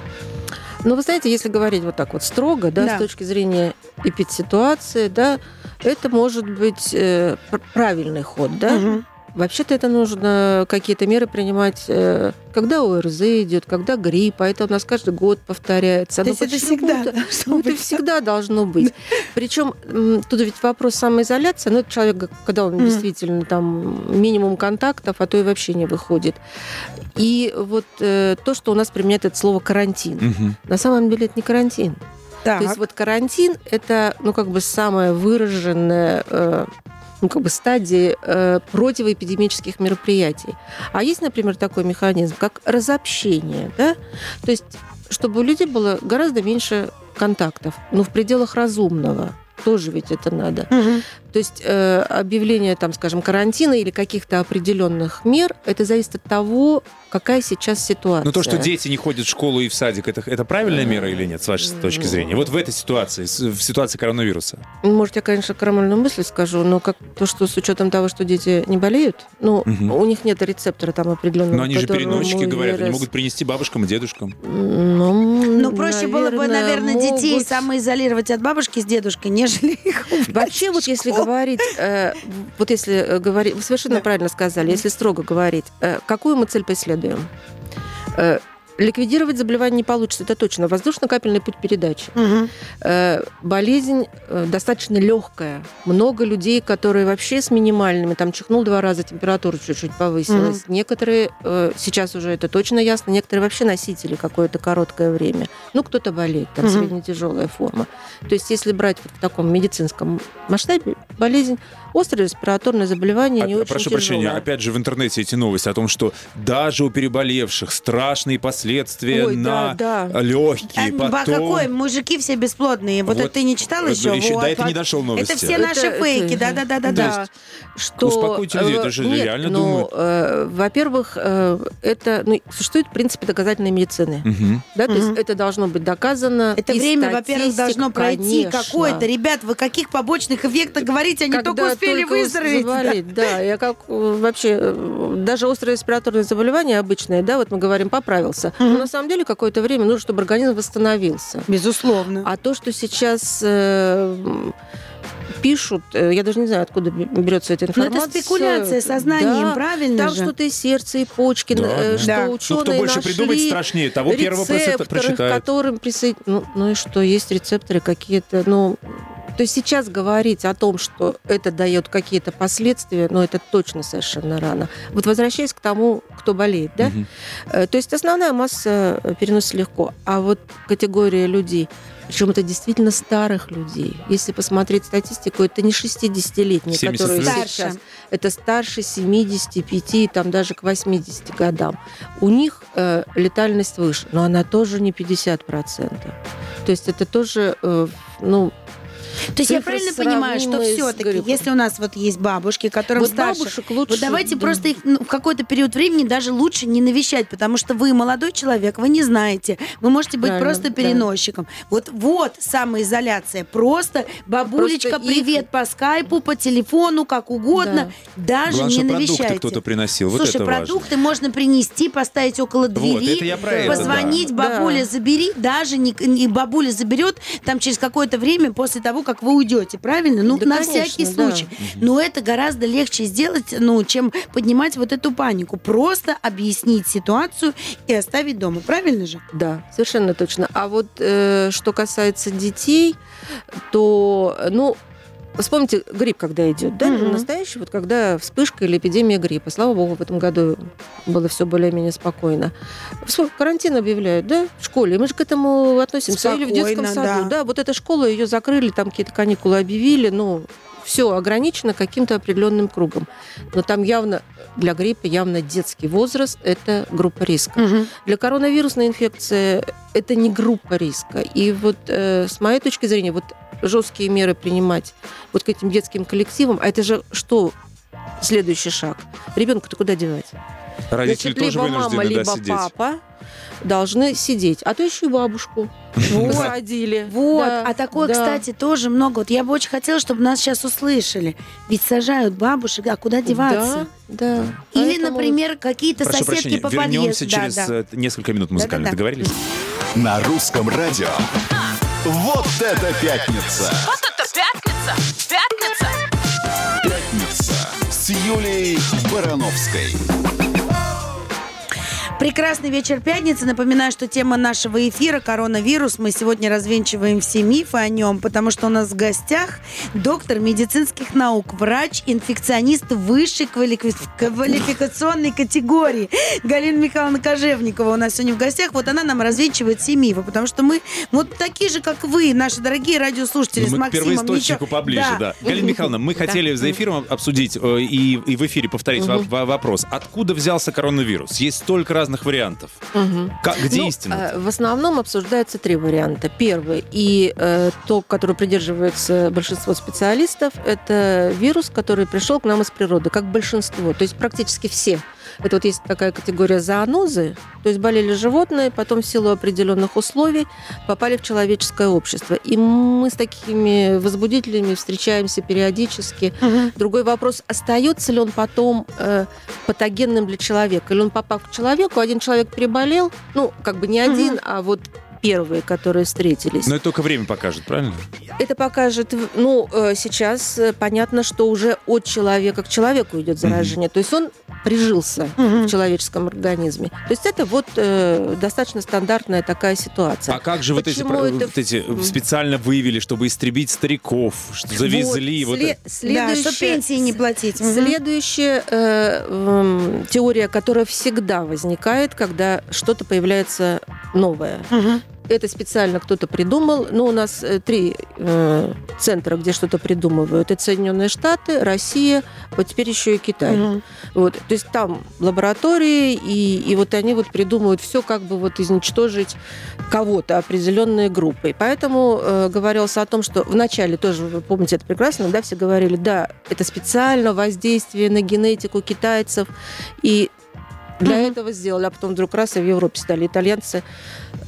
Ну, вы знаете, если говорить вот так вот строго, да, Да. с точки зрения эпидситуации, да, это может быть э, пр- правильный ход, да. Мгм. Вообще-то это нужно какие-то меры принимать, э, когда ОРЗ идет, когда грипп, а это у нас каждый год повторяется. То есть это почему-то- всегда должно Ну, это быть. всегда должно быть. Причем тут ведь вопрос самоизоляции. Ну, это человек, когда он Мгм. действительно там минимум контактов, а то и вообще не выходит. И вот э, то, что у нас применяет это слово карантин. Мгм. На самом деле это не карантин. Так. То есть вот карантин это, ну, как бы самая выраженная э, ну, как бы стадии э, противоэпидемических мероприятий. А есть, например, такой механизм, как разобщение, да? То есть, чтобы у людей было гораздо меньше контактов, но в пределах разумного. Тоже ведь это надо. Мгм. То есть э, объявление, там, скажем, карантина или каких-то определенных мер, это зависит от того, какая сейчас ситуация. Ну, то, что дети не ходят в школу и в садик, это, это правильная мера или нет, с вашей точки зрения? Вот в этой ситуации, в ситуации коронавируса. Может, я, конечно, карамельную мысль скажу, но как то, что с учетом того, что дети не болеют, ну, Мгм. у них нет рецептора там определенного. Но они же переносчики, говорят, они вирус- могут принести бабушкам и дедушкам. Ну, Ну, проще было бы, наверное, детей могут. самоизолировать от бабушки с дедушкой, нежели их Вообще, вот если. Говорить, э, вот если э, говорить, вы совершенно правильно сказали, если строго говорить, э, какую мы цель преследуем? Ликвидировать заболевание не получится, это точно. Воздушно-капельный путь передачи. Э, болезнь э, достаточно легкая. Много людей, которые вообще с минимальными, там чихнул два раза, температура чуть-чуть повысилась. Некоторые, э, сейчас уже это точно ясно, некоторые вообще носители какое-то короткое время. Ну, кто-то болеет, там Мгм. средне-тяжелая форма. То есть, если брать вот в таком медицинском масштабе, болезнь, острое респираторное заболевание, не А- очень прошу тяжелое. прощения, опять же в интернете эти новости о том, что даже у переболевших страшные последствия Ой, на да, да. легкие, А, ба- потом... какой? Мужики все бесплодные. Вот, Вот, это ты не читала э, еще? еще- Вот, да, это не дошел новости. Это все наши Это- фейки, да-да-да-да. Что, Успокойте людей, э, это же нет, реально ну, думают. э, во-первых, э, это ну, существует принципы доказательной медицины. Мгм. Да, то есть Мгм. это должно быть доказано. Это время, во-первых, должно пройти какое-то. Ребят, вы каких побочных эффектах говорите? Они Когда только успели только выздороветь. да. заболеть, Да, я как э, вообще э, даже острое респираторное заболевание обычное, да, вот мы говорим, поправился. Но на самом деле какое-то время нужно, чтобы организм восстановился. Безусловно. А то, что сейчас э, пишут, э, я даже не знаю, откуда берется эта Но информация. Ну, это спекуляция сознанием, Да, правильно Там же? что-то и сердце, и почки, Да, э, да. что Да. Ну, ученые Ну, кто больше нашли придумает страшнее, того первого прочитают. которым присоед... ну, ну и что, есть рецепторы какие-то, ну... То есть сейчас говорить о том, что это дает какие-то последствия, ну, это точно совершенно рано. Вот возвращаясь к тому, кто болеет, да? Э, То есть основная масса переносит легко. А вот категория людей, причем это действительно старых людей. Если посмотреть статистику, это не 60-летние, 70 которые плюс. сейчас. Старше. Это старше 75, там даже к 80 годам. У них э, летальность выше, но она тоже не 50%. То есть это тоже, э, ну, То есть я правильно понимаю, что все-таки, если у нас вот есть бабушки, которым вот старше, бабушек лучше... вот давайте да. просто их ну, в какой-то период времени даже лучше не навещать, потому что вы молодой человек, вы не знаете, вы можете быть Правильно, просто да. переносчиком. Вот вот самоизоляция, просто бабулечка, Просто их- привет по скайпу, по телефону, как угодно, даже Главное, не навещайте. кто-то приносил. Вот Слушай, это важно. продукты можно принести, поставить около двери, это я про это, позвонить, да. бабуля, Да. забери, даже не, не бабуля заберет там через какое-то время после того, как вы уйдете, правильно? Ну, Да, на конечно, всякий да. случай. Но это гораздо легче сделать, ну, чем поднимать вот эту панику. Просто объяснить ситуацию и оставить дома, правильно же? Да, совершенно точно. А вот э, что касается детей, то, ну, Вспомните грипп, когда идет, да? Мгм. Настоящий, вот когда вспышка или эпидемия гриппа. Слава богу, в этом году было все более-менее спокойно. Карантин объявляют, да, в школе. Мы же к этому относимся. Или в детском Спокойно, саду. да. Да. вот эта школа, ее закрыли, там какие-то каникулы объявили, ну, все ограничено каким-то определенным кругом. Но там явно для гриппа явно детский возраст – это группа риска. Мгм. Для коронавирусной инфекции это не группа риска. И вот э, с моей точки зрения, вот жесткие меры принимать вот к этим детским коллективам, а это же что следующий шаг? Ребенка-то куда девать? Родители Значит, тоже либо мама, да, либо сидеть. папа должны сидеть, а то еще и бабушку посадили. Вот, Да, а такое, да. кстати, тоже много. Вот я бы очень хотела, чтобы нас сейчас услышали. Ведь сажают бабушек, а куда деваться? Да, да. Или, Поэтому например, какие-то соседки прощения, по вернемся подъезду. через Да, да. э, несколько минут музыкальных. Да-да-да. Договорились? На русском радио. Вот это пятница! Вот это пятница! Пятница! Пятница с Юлией Барановской. Прекрасный вечер пятницы. Напоминаю, что тема нашего эфира – коронавирус. Мы сегодня развенчиваем все мифы о нем, потому что у нас в гостях доктор медицинских наук, врач, инфекционист высшей квалифи- квалификационной категории Галина Михайловна Кожевникова у нас сегодня в гостях. Вот она нам развенчивает все мифы, потому что мы вот такие же, как вы, наши дорогие радиослушатели Ну, с мы к Максимом. первоисточнику ничего- поближе, да. Галина Михайловна, мы Да. хотели за эфиром обсудить э, и, и в эфире повторить во- во- вопрос. Откуда взялся коронавирус? Есть столько разных вариантов. Мгм. Как- где Ну, истина? э, В основном обсуждаются три варианта. Первый и э, то, который придерживается большинство специалистов, это вирус, который пришел к нам из природы, как большинство, то есть практически все. Это вот есть такая категория зоонозы, то есть болели животные, потом в силу определенных условий попали в человеческое общество. И мы с такими возбудителями встречаемся периодически. Мгм. Другой вопрос, остается ли он потом э, патогенным для человека? Или он попав к человеку, один человек переболел, ну, как бы не один, а вот первые, которые встретились. Но это только время покажет, правильно? Это покажет, ну, э, сейчас э, понятно, что уже от человека к человеку идет заражение. То есть он прижился Мгм. в человеческом организме. То есть это вот э, достаточно стандартная такая ситуация. А как же вот эти, это- вот эти специально выявили, чтобы истребить стариков, что завезли? Вот, сле- это? Да, следующее- что пенсии не платить. Мгм. Следующая э, м, теория, которая всегда возникает, когда что-то появляется новое. Мгм. Это специально кто-то придумал. Но у нас э, три э, центра, где что-то придумывают. Это Соединенные Штаты, Россия, вот теперь еще и Китай. Мгм. Вот, то есть там лаборатории, и, и вот они вот придумывают все, как бы вот изничтожить кого-то, определенные группы. И поэтому э, говорилось о том, что вначале тоже, вы помните это прекрасно, да, все говорили, да, это специально воздействие на генетику китайцев, и для Мгм. этого сделали, а потом вдруг раз и в Европе стали итальянцы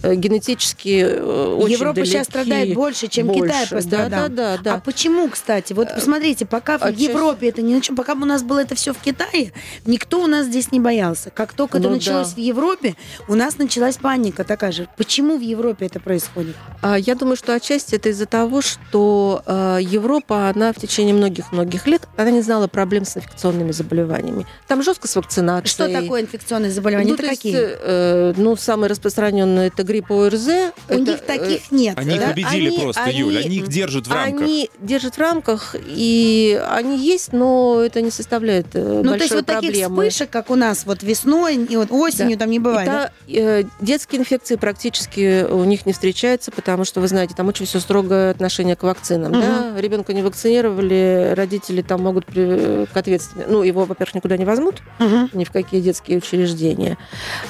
э, генетически э, очень Европа сейчас далеки. страдает больше, чем Больше. Китай пострадал. Да, да, да, да. А почему, кстати? Вот посмотрите, пока в отчасти- Европе это не началось, пока у нас было это все в Китае, никто у нас здесь не боялся. Как только это Ну началось да. в Европе, у нас началась паника такая же. Почему в Европе это происходит? А, Я думаю, что отчасти это из-за того, что э, Европа, она в течение многих-многих лет, она не знала проблем с инфекционными заболеваниями. Там жестко с вакцинацией. Что такое инфекционные заболевания? Ну, это то есть, какие? э, ну, самые распространенные это грипп ОРЗ. У это, них э, таких нет. Они их да? победили они- просто, они- Юль. Они их держат в рамках. Они держат в рамках, и они есть, но это не составляет э, Ну, большой то есть вот таких проблемы. вспышек, как у нас вот весной и вот осенью Да. там не бывает. да? И та, э, детские инфекции практически у них не встречаются, потому что, вы знаете, там очень все строгое отношение к вакцинам. Мгм. Да? Ребенка не вакцинировали, родители там могут при- к ответственности... Ну, его, во-первых, никуда не возьмут, Мгм. ни в какие детские учреждения.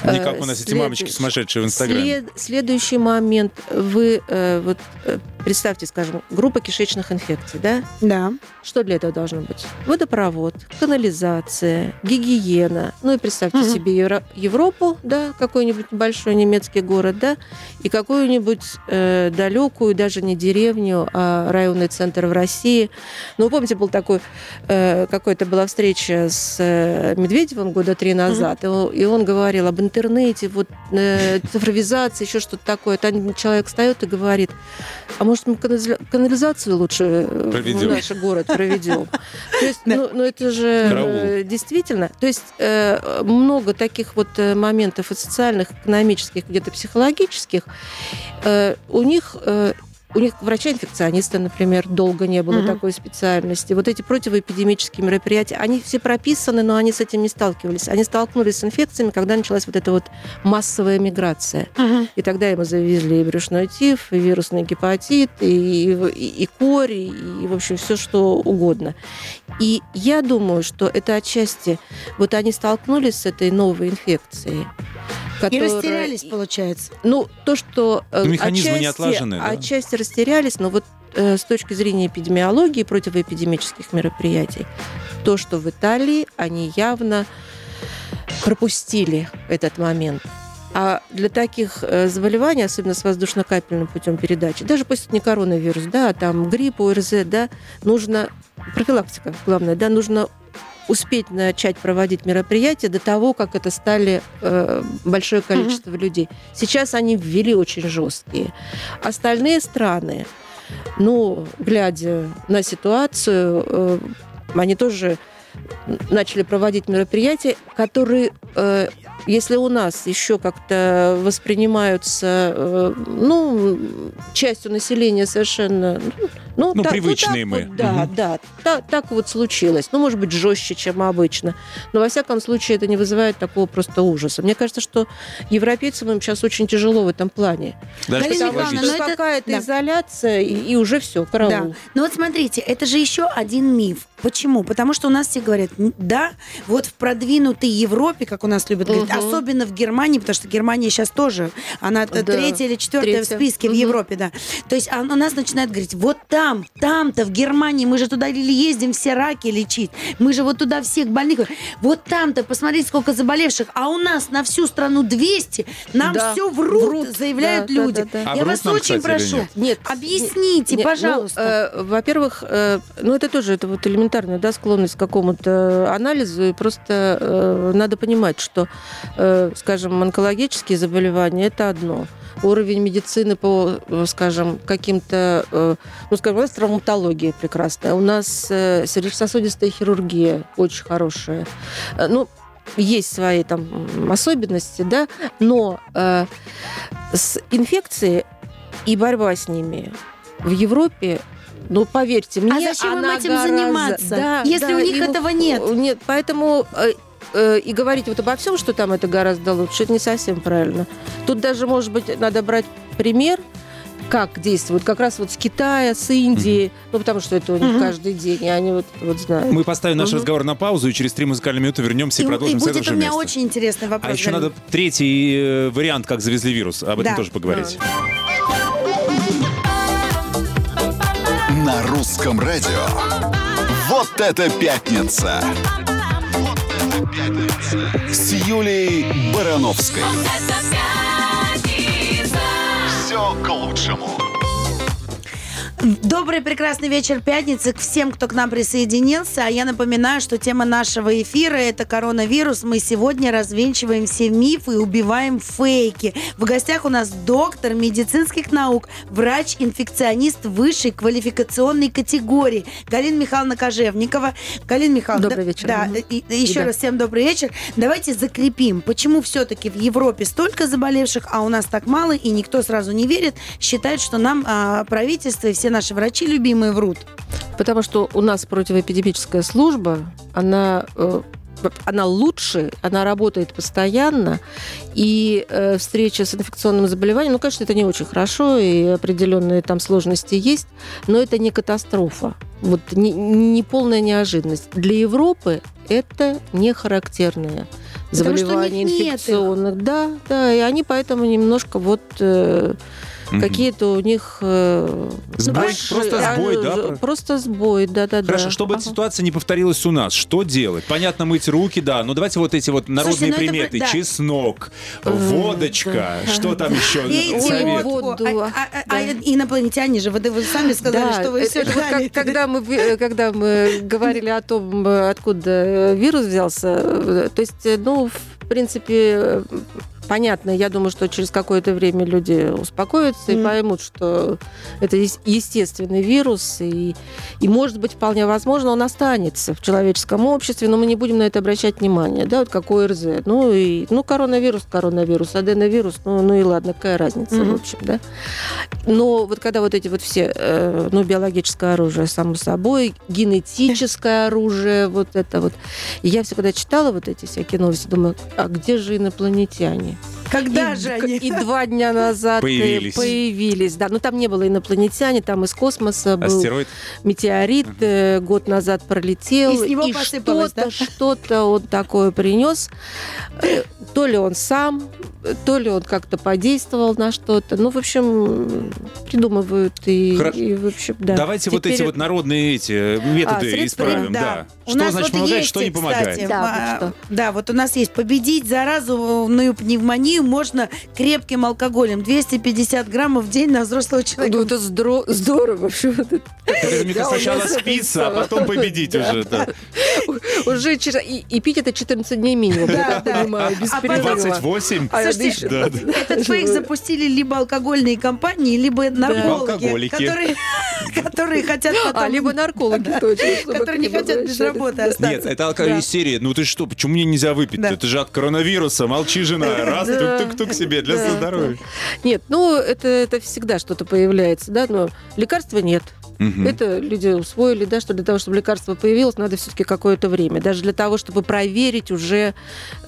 Не как Э, у нас эти след- мамочки сумасшедшие в Инстаграме. след- Следующий момент. Вы э, вот э, представьте, скажем, группа кишечных инфекций, да? Да. Что для этого должно быть? Водопровод, канализация, гигиена. Ну и представьте Мгм. себе Евро- Европу, да, какой-нибудь небольшой немецкий город, да, и какую-нибудь э, далекую, даже не деревню, а районный центр в России. Ну, помните, был такой, э, какой-то была встреча с Медведевым года три назад, и, он, и он говорил об интернете, вот э, цифровизации, еще что-то такое. Там человек встает и говорит, а может мы канализа- канализацию лучше э, Проведем. в наш город проведем? То есть, ну, ну, это же э, действительно. То есть э, много таких вот э, моментов и социальных, экономических, где-то психологических. Э, У них э, у них врача-инфекциониста, например, долго не было Мгм. такой специальности. Вот эти противоэпидемические мероприятия, они все прописаны, но они с этим не сталкивались. Они столкнулись с инфекциями, когда началась вот эта вот массовая миграция. Мгм. И тогда ему завезли и брюшной тиф, и вирусный гепатит, и, и, и корь, и, и, в общем, все что угодно. И я думаю, что это отчасти... Вот они столкнулись с этой новой инфекцией. И которая- растерялись, получается. ну, то, что... э, Ну, механизмы не отчасти- отлажены, да? Отчасти растерялись, но вот э, с точки зрения эпидемиологии, противоэпидемических мероприятий, то, что в Италии они явно пропустили этот момент. А для таких э, заболеваний, особенно с воздушно-капельным путем передачи, даже пусть это не коронавирус, да, а там грипп, ОРЗ, да, нужно профилактика, главное, да, нужно успеть начать проводить мероприятия до того, как это стали э, большое количество людей. Сейчас они ввели очень жесткие. Остальные страны, ну, глядя на ситуацию, э, они тоже начали проводить мероприятия, которые, э, если у нас еще как-то воспринимаются, э, ну, частью населения совершенно, ну, Ну, так- привычные так мы. вот, да, Мгм. да, та- так вот случилось. Ну, может быть, жестче, чем обычно. Но, во всяком случае, это не вызывает такого просто ужаса. Мне кажется, что европейцам им сейчас очень тяжело в этом плане. Даже Галина что но это- какая-то да. изоляция, и, и уже все, караул. Да. Ну вот смотрите, это же еще один миф. Почему? Потому что у нас все говорят, «М, да, вот в продвинутой Европе, как у нас любят говорить, Мгм. особенно в Германии, потому что Германия сейчас тоже, она Да, третья или четвертая в третья. списке в Мгм. Европе, да. То есть а- у нас начинают говорить, вот там, там-то в Германии, мы же туда ездим все раки лечить, мы же вот туда всех больных, вот там-то, посмотрите, сколько заболевших, а у нас на всю страну 200, нам Да, все врут, врут, заявляют да, да, люди. да, да. А Я врут вас нам, очень кстати, прошу, нет? Нет. объясните, Нет, ну, пожалуйста. э, во-первых, э, ну это тоже это вот элементарная да, склонность к какому-то анализу, и просто э, надо понимать, что, э, скажем, онкологические заболевания это одно. Уровень медицины по, э, скажем, каким-то, э, ну, скажем, у нас травматология прекрасная, у нас э, сердечно-сосудистая хирургия очень хорошая. Э, Ну, есть свои там особенности, да, но э, с инфекцией и борьба с ними в Европе, ну, поверьте мне, А зачем им этим гораздо- заниматься, Да, если да, у них им- этого нет? Нет, поэтому э, э, и говорить вот обо всем, что там это гораздо лучше, это не совсем правильно. Тут даже, может быть, надо брать пример, как действуют, как раз вот с Китая, с Индии, ну, потому что это у них Мгм. каждый день, и они вот, вот знают. Мы поставим наш Мгм. разговор на паузу, и через три музыкальные минуты вернемся и, И, и продолжим с этого будет у меня места. очень интересный вопрос. А еще надо третий э, вариант, как завезли вирус. Об этом Да. тоже поговорить. На русском радио. Вот это пятница. Вот это пятница. С Юлей Барановской. Все к лучшему. Добрый прекрасный вечер пятницы к всем, кто к нам присоединился. А я напоминаю, что тема нашего эфира это коронавирус. Мы сегодня развенчиваем все мифы и убиваем фейки. В гостях у нас доктор медицинских наук, врач-инфекционист высшей квалификационной категории Галина Михайловна Кожевникова. Галина Михайловна, Добрый вечер. Да, Мгм. и- и еще Да. раз всем добрый вечер. Давайте закрепим, почему все-таки в Европе столько заболевших, а у нас так мало, и никто сразу не верит, считает, что нам а, правительство и все наши врачи любимые врут. Потому что у нас противоэпидемическая служба, она э, она лучше, она работает постоянно, и э, встреча с инфекционным заболеванием, ну, конечно, это не очень хорошо, и определенные там сложности есть, но это не катастрофа, вот не, не полная неожиданность. Для Европы это не характерное заболевание инфекционных. Да, да, и они поэтому немножко вот э, Мгм. какие-то у них... э, Сбой, большие- просто сбой, да? э, Просто сбой, да-да-да. Хорошо, чтобы эта ситуация не повторилась у нас, что делать? Понятно, мыть руки, да, но давайте вот эти вот народные Слушайте, ну это приметы. да. Чеснок, Э, водочка, что там еще? Пейте. Воду. А, а- а Да. инопланетяне же, вы, вы сами сказали, что вы это- все это когда мы э, когда мы говорили о том, э, откуда э, вирус взялся, э, то есть, э, ну, в принципе, э, понятно, я думаю, что через какое-то время люди успокоятся Мгм. и поймут, что это ес- естественный вирус, и, и, может быть, вполне возможно, он останется в человеческом обществе, но мы не будем на это обращать внимание, да, вот как ОРЗ. Ну, и, ну коронавирус, коронавирус, аденовирус, ну, ну и ладно, какая разница, Мгм. в общем, да. Но вот когда вот эти вот все, э, ну, биологическое оружие, само собой, генетическое оружие, вот это вот. И я всегда читала вот эти всякие новости, думаю, а где же инопланетяне? Когда и, же они? и два дня назад э, Появились. появились. Да, но там не было инопланетяне, там из космоса был Астероид. метеорит, э, год назад пролетел. И с него посыпалось, что-то, да? что-то он такое принес. Э, То ли он сам, то ли он как-то подействовал на что-то. Ну, в общем, придумывают и, Хорошо. и, в общем, да. Давайте вот эти Теперь- вот народные эти методы А, средства, исправим. да. Да. У Что нас значит вот помогает, есть, что не помогает? кстати, Да, а, вот да, вот у нас есть победить заразную пневмонию можно крепким алкоголем. 250 граммов в день на взрослого человека. Ну, это здоро- здорово. вообще. Вот это- мне кажется, сначала спиться, а потом победить уже. Уже и, пить это 14 дней минимум, Да, да. понимаю, без А потом- перерыва. 28. А еще- Да, да. Этот фейк запустили либо алкогольные компании, либо наркологи, которые, которые хотят потом... А, либо наркологи точно. которые не хотят без работы остаться. Нет, это алкоголь из серии. Ну ты что, почему мне нельзя выпить? Да. Это же от коронавируса. Молчи, жена. Раз, Да. тук-тук-тук себе для Да. здоровья. Нет, ну это, это всегда что-то появляется, да, но лекарства нет. Мгм. Это люди усвоили, да, что для того, чтобы лекарство появилось, надо все-таки какое-то время. Даже для того, чтобы проверить уже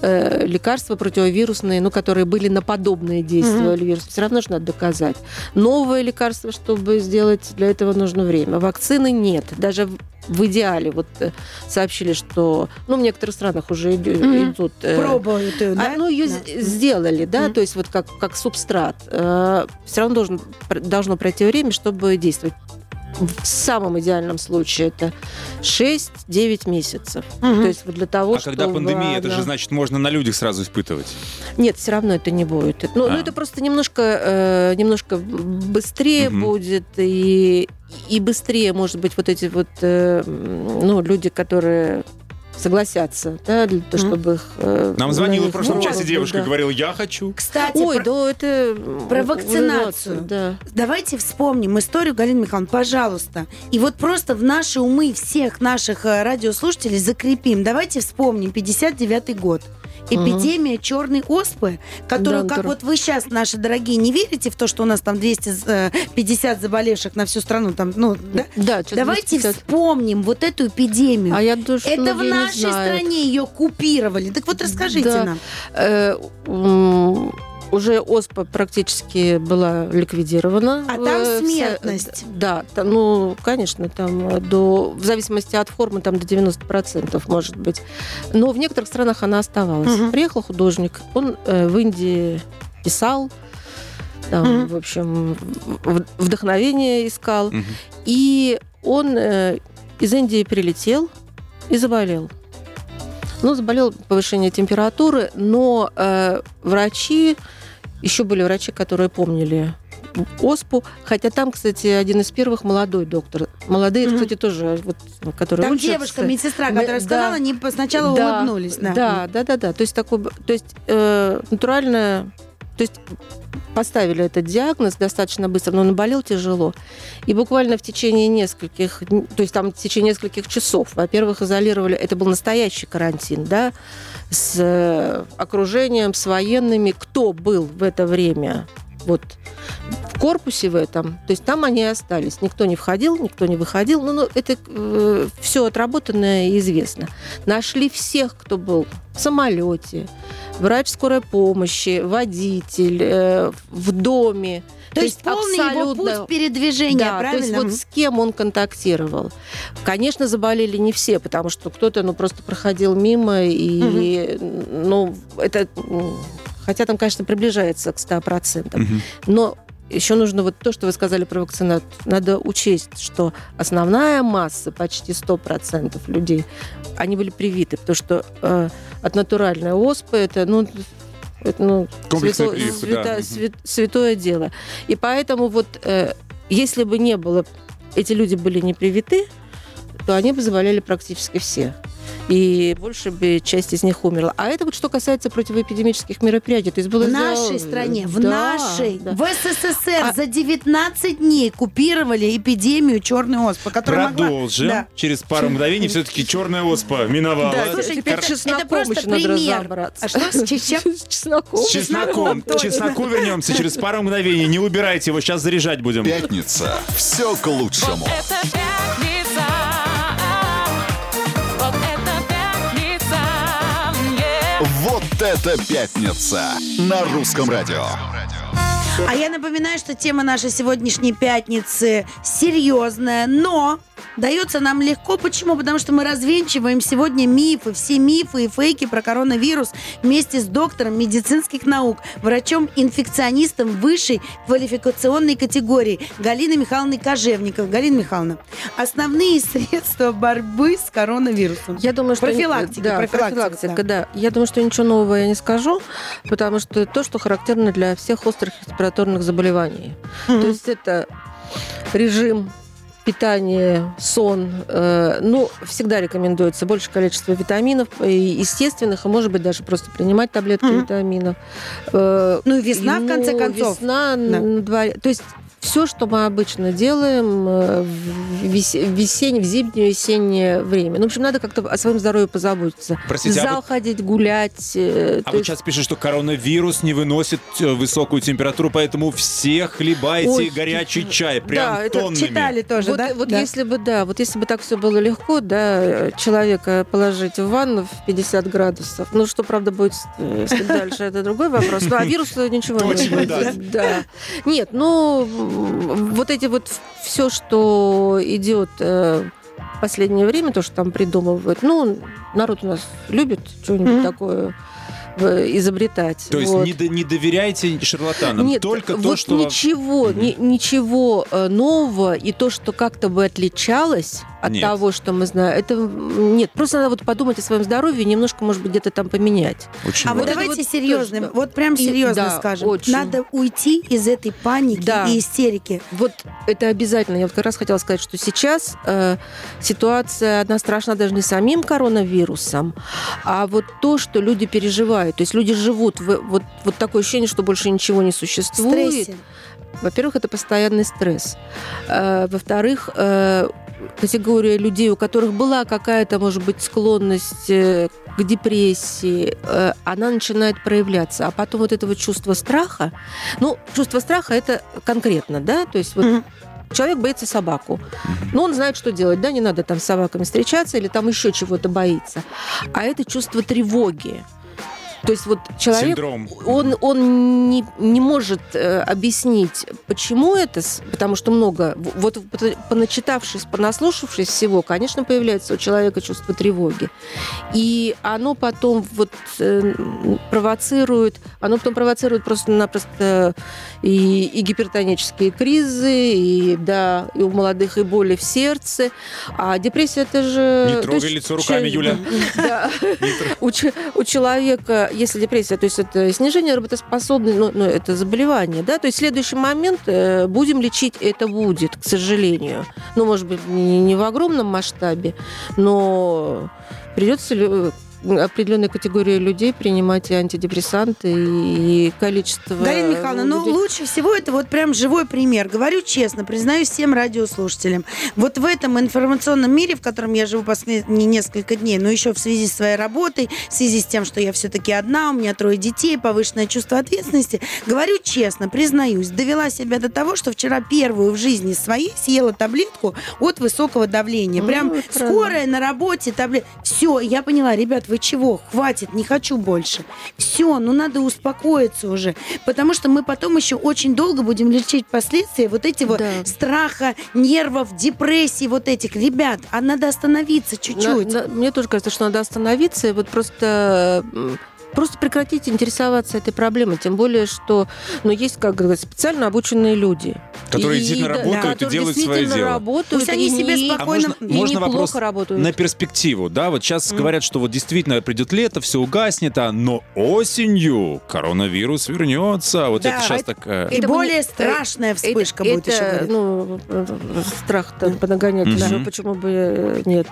э, лекарства противовирусные, ну, которые были на подобные действия вируса, все равно же надо доказать. Новое лекарство, чтобы сделать, для этого нужно время. Вакцины нет. Даже в- идеале вот э, сообщили, что, ну, в некоторых странах уже Мгм. идут... э, Пробуют ее, да? а, ну, ее Да. сделали, да, Мгм. то есть вот как, как субстрат. все равно должен, должно пройти время, чтобы действовать. В самом идеальном случае это 6-9 месяцев. Мгм. То есть вот для того, А чтобы... когда пандемия, это же значит, можно на людях сразу испытывать. Нет, все равно это не будет. Ну, А. ну, это просто немножко, э, немножко быстрее Мгм. будет, и, и быстрее, может быть, вот эти вот э, ну, люди, которые согласятся, да, для того, чтобы их... э, Нам звонила в прошлом часе пробовать, девушка и да. говорила, я хочу. Кстати, Ой, про- да, это... про вакцинацию. Да. Давайте вспомним историю, Галина Михайловна, пожалуйста. И вот просто в наши умы всех наших э, радиослушателей закрепим. Давайте вспомним 59-й год. Эпидемия черной оспы, которую, Да, как вот вы сейчас, наши дорогие, не верите в то, что у нас там 250 заболевших на всю страну, там, ну, да? Да, Давайте 250. вспомним вот эту эпидемию. А я думаю, что Это в нашей стране ее купировали. Так вот расскажите Да. нам. Э, м, уже оспа практически была ликвидирована. А там смертность. Да, там, ну, конечно, там э, до, в зависимости от формы, там до 90% может быть. Но в некоторых странах она оставалась. Мгм. Приехал художник, он э, в Индии писал, там, Мгм. в общем, вдохновение искал. Мгм. И он э, из Индии прилетел и заболел. Ну, заболел повышение температуры, но э, врачи, еще были врачи, которые помнили оспу, хотя там, кстати, один из первых молодой доктор. Молодые, Мгм. кстати, тоже, вот, которые Там учатся. девушка, медсестра, Да, которая сказала, да. они сначала Да, улыбнулись. Да. Да, да, да, да. То есть такой, то есть э, натуральная, то есть поставили этот диагноз достаточно быстро, но он болел тяжело. И буквально в течение нескольких, то есть там в течение нескольких часов, во-первых, изолировали, это был настоящий карантин, да, с э, окружением, с военными, кто был в это время вот в корпусе в этом, то есть там они и остались. Никто не входил, никто не выходил. Ну, ну это все отработанное и известно. Нашли всех, кто был в самолете, врач скорой помощи, водитель, э, в доме. То, есть, полный его путь передвижения, да, правильно? то есть вот с кем он контактировал. Конечно, заболели не все, потому что кто-то ну, просто проходил мимо, и ну, это... Хотя там, конечно, приближается к 100%. Мгм. Но еще нужно вот то, что вы сказали про вакцинацию. Надо учесть, что основная масса, почти 100% людей, они были привиты, потому что э, от натуральной оспы это, ну, это, ну, свято- прививка, свято- да. Свят- святое дело. И поэтому вот, э, если бы не было, эти люди были не привиты, то они бы заболели практически все. и больше бы часть из них умерла. А это вот что касается противоэпидемических мероприятий. То есть было В нашей сделано- стране, в Да, нашей, да. в СССР А- за 19 дней купировали эпидемию черной оспы, которая могла- Продолжим. Да. Через пару мгновений все-таки черная оспа миновала. Да, Слушай, теперь это- чесноком это просто еще надо пример. разобраться. А что с чем? С чесноком. С чесноком. К чесноку вернемся через пару мгновений. Не убирайте его, сейчас заряжать будем. Пятница. Все к лучшему. Это пятница. Вот это пятница. На русском радио. А я напоминаю, что тема нашей сегодняшней пятницы серьезная, но дается нам легко. Почему? Потому что мы развенчиваем сегодня мифы, все мифы и фейки про коронавирус вместе с доктором медицинских наук, врачом-инфекционистом высшей квалификационной категории Галиной Михайловной Кожевниковой. Галина Михайловна, основные средства борьбы с коронавирусом. Я думаю, что Профилактика, да, профилактика, профилактика, да. Я думаю, что ничего нового я не скажу, потому что то, что характерно для всех острых респираторных заболеваний. То есть это режим питание, сон. э, ну, всегда рекомендуется больше количество витаминов, и естественных, и, может быть, даже просто принимать таблетки Мгм. витаминов. Э, Ну и весна, в конце ну, концов. Весна на дворе. То есть все, что мы обычно делаем э, в вес- в весеннее, в зимнее, весеннее время. Ну, в общем, надо как-то о своем здоровье позаботиться. Простите, в а зал вот- ходить, гулять. э, А вот есть- сейчас пишут, что коронавирус не выносит э, высокую температуру, поэтому все хлебайте Ой, горячий чай, прям да, это тоннами. Читали тоже, вот, да? вот Да. если бы, да, вот если бы так все было легко, да, человека положить в ванну в 50 градусов, ну, что, правда, будет с- дальше, это другой вопрос. Ну, а вирусу ничего не будет. да. Нет, ну, вот эти вот все, что идет э, в последнее время, то, что там придумывают, ну, народ у нас любит что-нибудь Мгм. такое изобретать. То есть Вот. не, д- не доверяйте шарлатанам, Нет, только то, вот что... вам- ничего, Мгм. ни- ничего э, нового и то, что как-то бы отличалось от Нет. того, что мы знаем, это нет. Просто надо вот подумать о своем здоровье и немножко, может быть, где-то там поменять. Очень А вот важно. это давайте вот серьезно, тоже, вот прям И- серьезно да, скажем. очень. Надо уйти из этой паники Да. и истерики. Вот это обязательно. Я вот как раз хотела сказать, что сейчас э, ситуация одна страшна даже не самим коронавирусом, а вот то, что люди переживают. То есть люди живут в вот, вот такое ощущение, что больше ничего не существует. стрессе. Во-первых, это постоянный стресс. Э, Во-вторых, э, категория людей, у которых была какая-то, может быть, склонность э, к депрессии, она начинает проявляться. А потом вот это вот чувство страха, ну, чувство страха это конкретно, да, то есть вот Мгм. человек боится собаку. Но он знает, что делать, да, не надо там с собаками встречаться или там еще чего-то боится. А это чувство тревоги. То есть вот человек Синдром. он, он не, не может э, объяснить, почему это, потому что много, вот поначитавшись, понаслушавшись всего, конечно, появляется у человека чувство тревоги. И оно потом вот э, провоцирует, оно потом провоцирует просто-напросто и, и гипертонические кризы, и, да, и у молодых и боли в сердце. А депрессия это же... Не трогай есть лицо руками, Юля. Да. У человека, если депрессия, то есть это снижение работоспособности, ну, ну, это заболевание, да, то есть следующий момент э, будем лечить, это будет, к сожалению. Ну, может быть, не, в огромном масштабе, но придется лю- определенной категории людей принимать и антидепрессанты, и количество... Галина Михайловна, ну людей- лучше всего это вот прям живой пример. Говорю честно, признаюсь всем радиослушателям. Вот в этом информационном мире, в котором я живу последние несколько дней, но еще в связи с своей работой, в связи с тем, что я все-таки одна, у меня трое детей, повышенное чувство ответственности, говорю честно, признаюсь, довела себя до того, что вчера первую в жизни своей съела таблетку от высокого давления. Прям Ну, скорая на работе таблет. Все, я поняла, ребят, вы чего? Хватит, не хочу больше. Все, ну надо успокоиться уже. Потому что мы потом еще очень долго будем лечить последствия вот вот Да. страха, нервов, депрессий вот этих. Ребят, а надо остановиться чуть-чуть. На- на- мне тоже кажется, что надо остановиться вот просто Просто прекратите интересоваться этой проблемой, тем более, что ну, есть, как говорят, специально обученные люди. Которые действительно да, работают и которые делают свое дело. работают, Пусть они и себе не- А спокойно... можно, и можно неплохо вопрос работают. на перспективу, да? Вот сейчас говорят, что вот действительно придет лето, все угаснет, а но осенью коронавирус вернется. Вот Да, это сейчас это- такая... И Это более страшная Это- вспышка будет это, еще. говорят. ну, э, страх-то понагонять Мгм. еще, почему бы э, нет.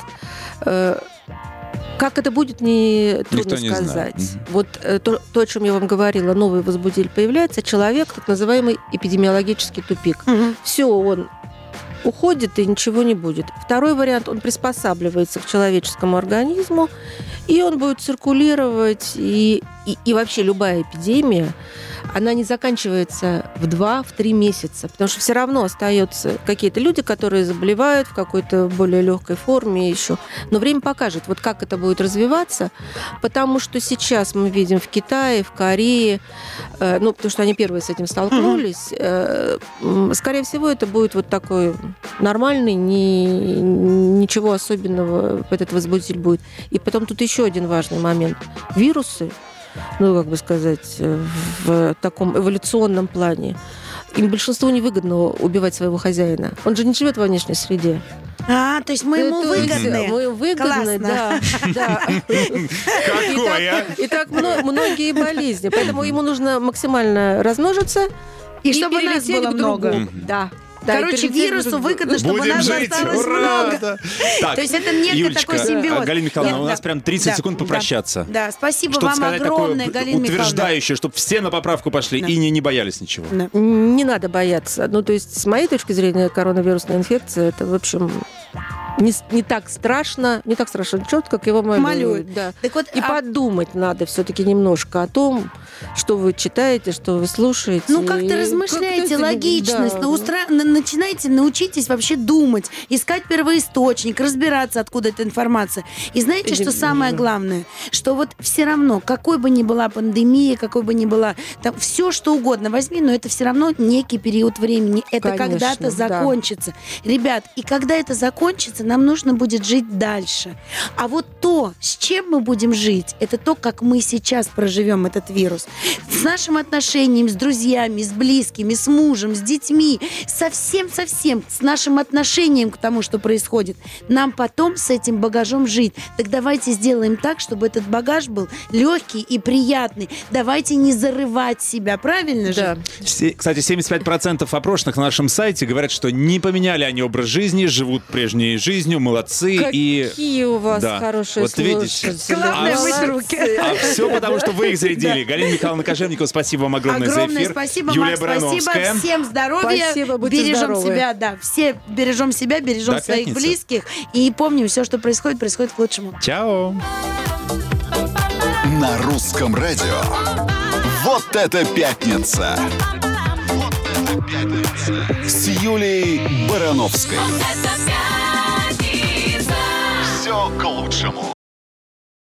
Как это будет, не трудно Никто не знает. сказать. Мгм. Вот э, то, то, о чем я вам говорила, новый возбудитель появляется, человек, так называемый эпидемиологический тупик. Мгм. Все, он уходит и ничего не будет. Второй вариант, он приспосабливается к человеческому организму, и он будет циркулировать, и, и, и вообще любая эпидемия, она не заканчивается в 2-3 месяца, потому что все равно остаются какие-то люди, которые заболевают в какой-то более легкой форме еще. Но время покажет, вот как это будет развиваться, потому что сейчас мы видим в Китае, в Корее, э, ну, потому что они первые с этим столкнулись, э, скорее всего, это будет вот такой нормальный, не, ничего особенного этот возбудитель будет. И потом тут еще один важный момент. Вирусы, ну, как бы сказать, э, в таком эволюционном плане, им большинству невыгодно убивать своего хозяина. Он же не живет во внешней среде. А, то есть мы ему То выгодны. Мы выгодны, да. Классно. да. Какой, а? И так мно- многие болезни. Поэтому ему нужно максимально размножиться И чтобы нас было много. Да. Да, Короче, вирусу выгодно, чтобы Будем нас жить! осталось Ура! много. Да. Так, То есть это некий Юлечка, такой симбиоз. Галина Михайловна, Нет, у нас да. прям 30 Да, секунд попрощаться. Да, спасибо вам огромное, такое Галина Михайловна. утверждающее, чтобы все на поправку пошли Да. и не, не боялись ничего. Да. Не надо бояться. Ну, то есть, с моей точки зрения, коронавирусная инфекция, это, в общем, не, не так страшно, не так страшно черт, как его малюют. Малюют. Да. Так вот, И а- подумать надо все-таки немножко о том, что вы читаете, что вы слушаете. Ну, как-то размышляйте, как-то- логичность, да, ну, устра- на- начинайте, научитесь вообще думать, искать первоисточник, разбираться, откуда эта информация. И знаете, что самое главное? Что вот все равно, какой бы ни была пандемия, какой бы ни была, там все что угодно возьми, но это все равно некий период времени. Это когда-то да. закончится. Ребят, и когда это закончится, нам нужно будет жить дальше. А вот то, с чем мы будем жить, это то, как мы сейчас проживем этот вирус. С нашим отношением с друзьями, с близкими, с мужем, с детьми, совсем-совсем с нашим отношением к тому, что происходит. Нам потом с этим багажом жить. Так давайте сделаем так, чтобы этот багаж был легкий и приятный. Давайте не зарывать себя, правильно же? Да. Все- Кстати, 75% опрошенных на нашем сайте говорят, что не поменяли они образ жизни, живут прежней жизнью, молодцы. И... Какие у вас Да. хорошие Вот видите. слушатели. Главное, А мыть Молодцы. руки. А все потому, что вы их зарядили. Галина Михайловна Кожевникова, спасибо вам огромное, за Огромное эфир. спасибо, Юлия Макс, Барановская. спасибо. Всем здоровья. Спасибо, будьте бережем здоровы. себя, да. Все бережем себя, бережем До своих пятницы. близких. И помним, все, что происходит, происходит к лучшему. Чао. На русском радио. Вот это пятница! С Юлией Барановской. Это пятница. Все к лучшему.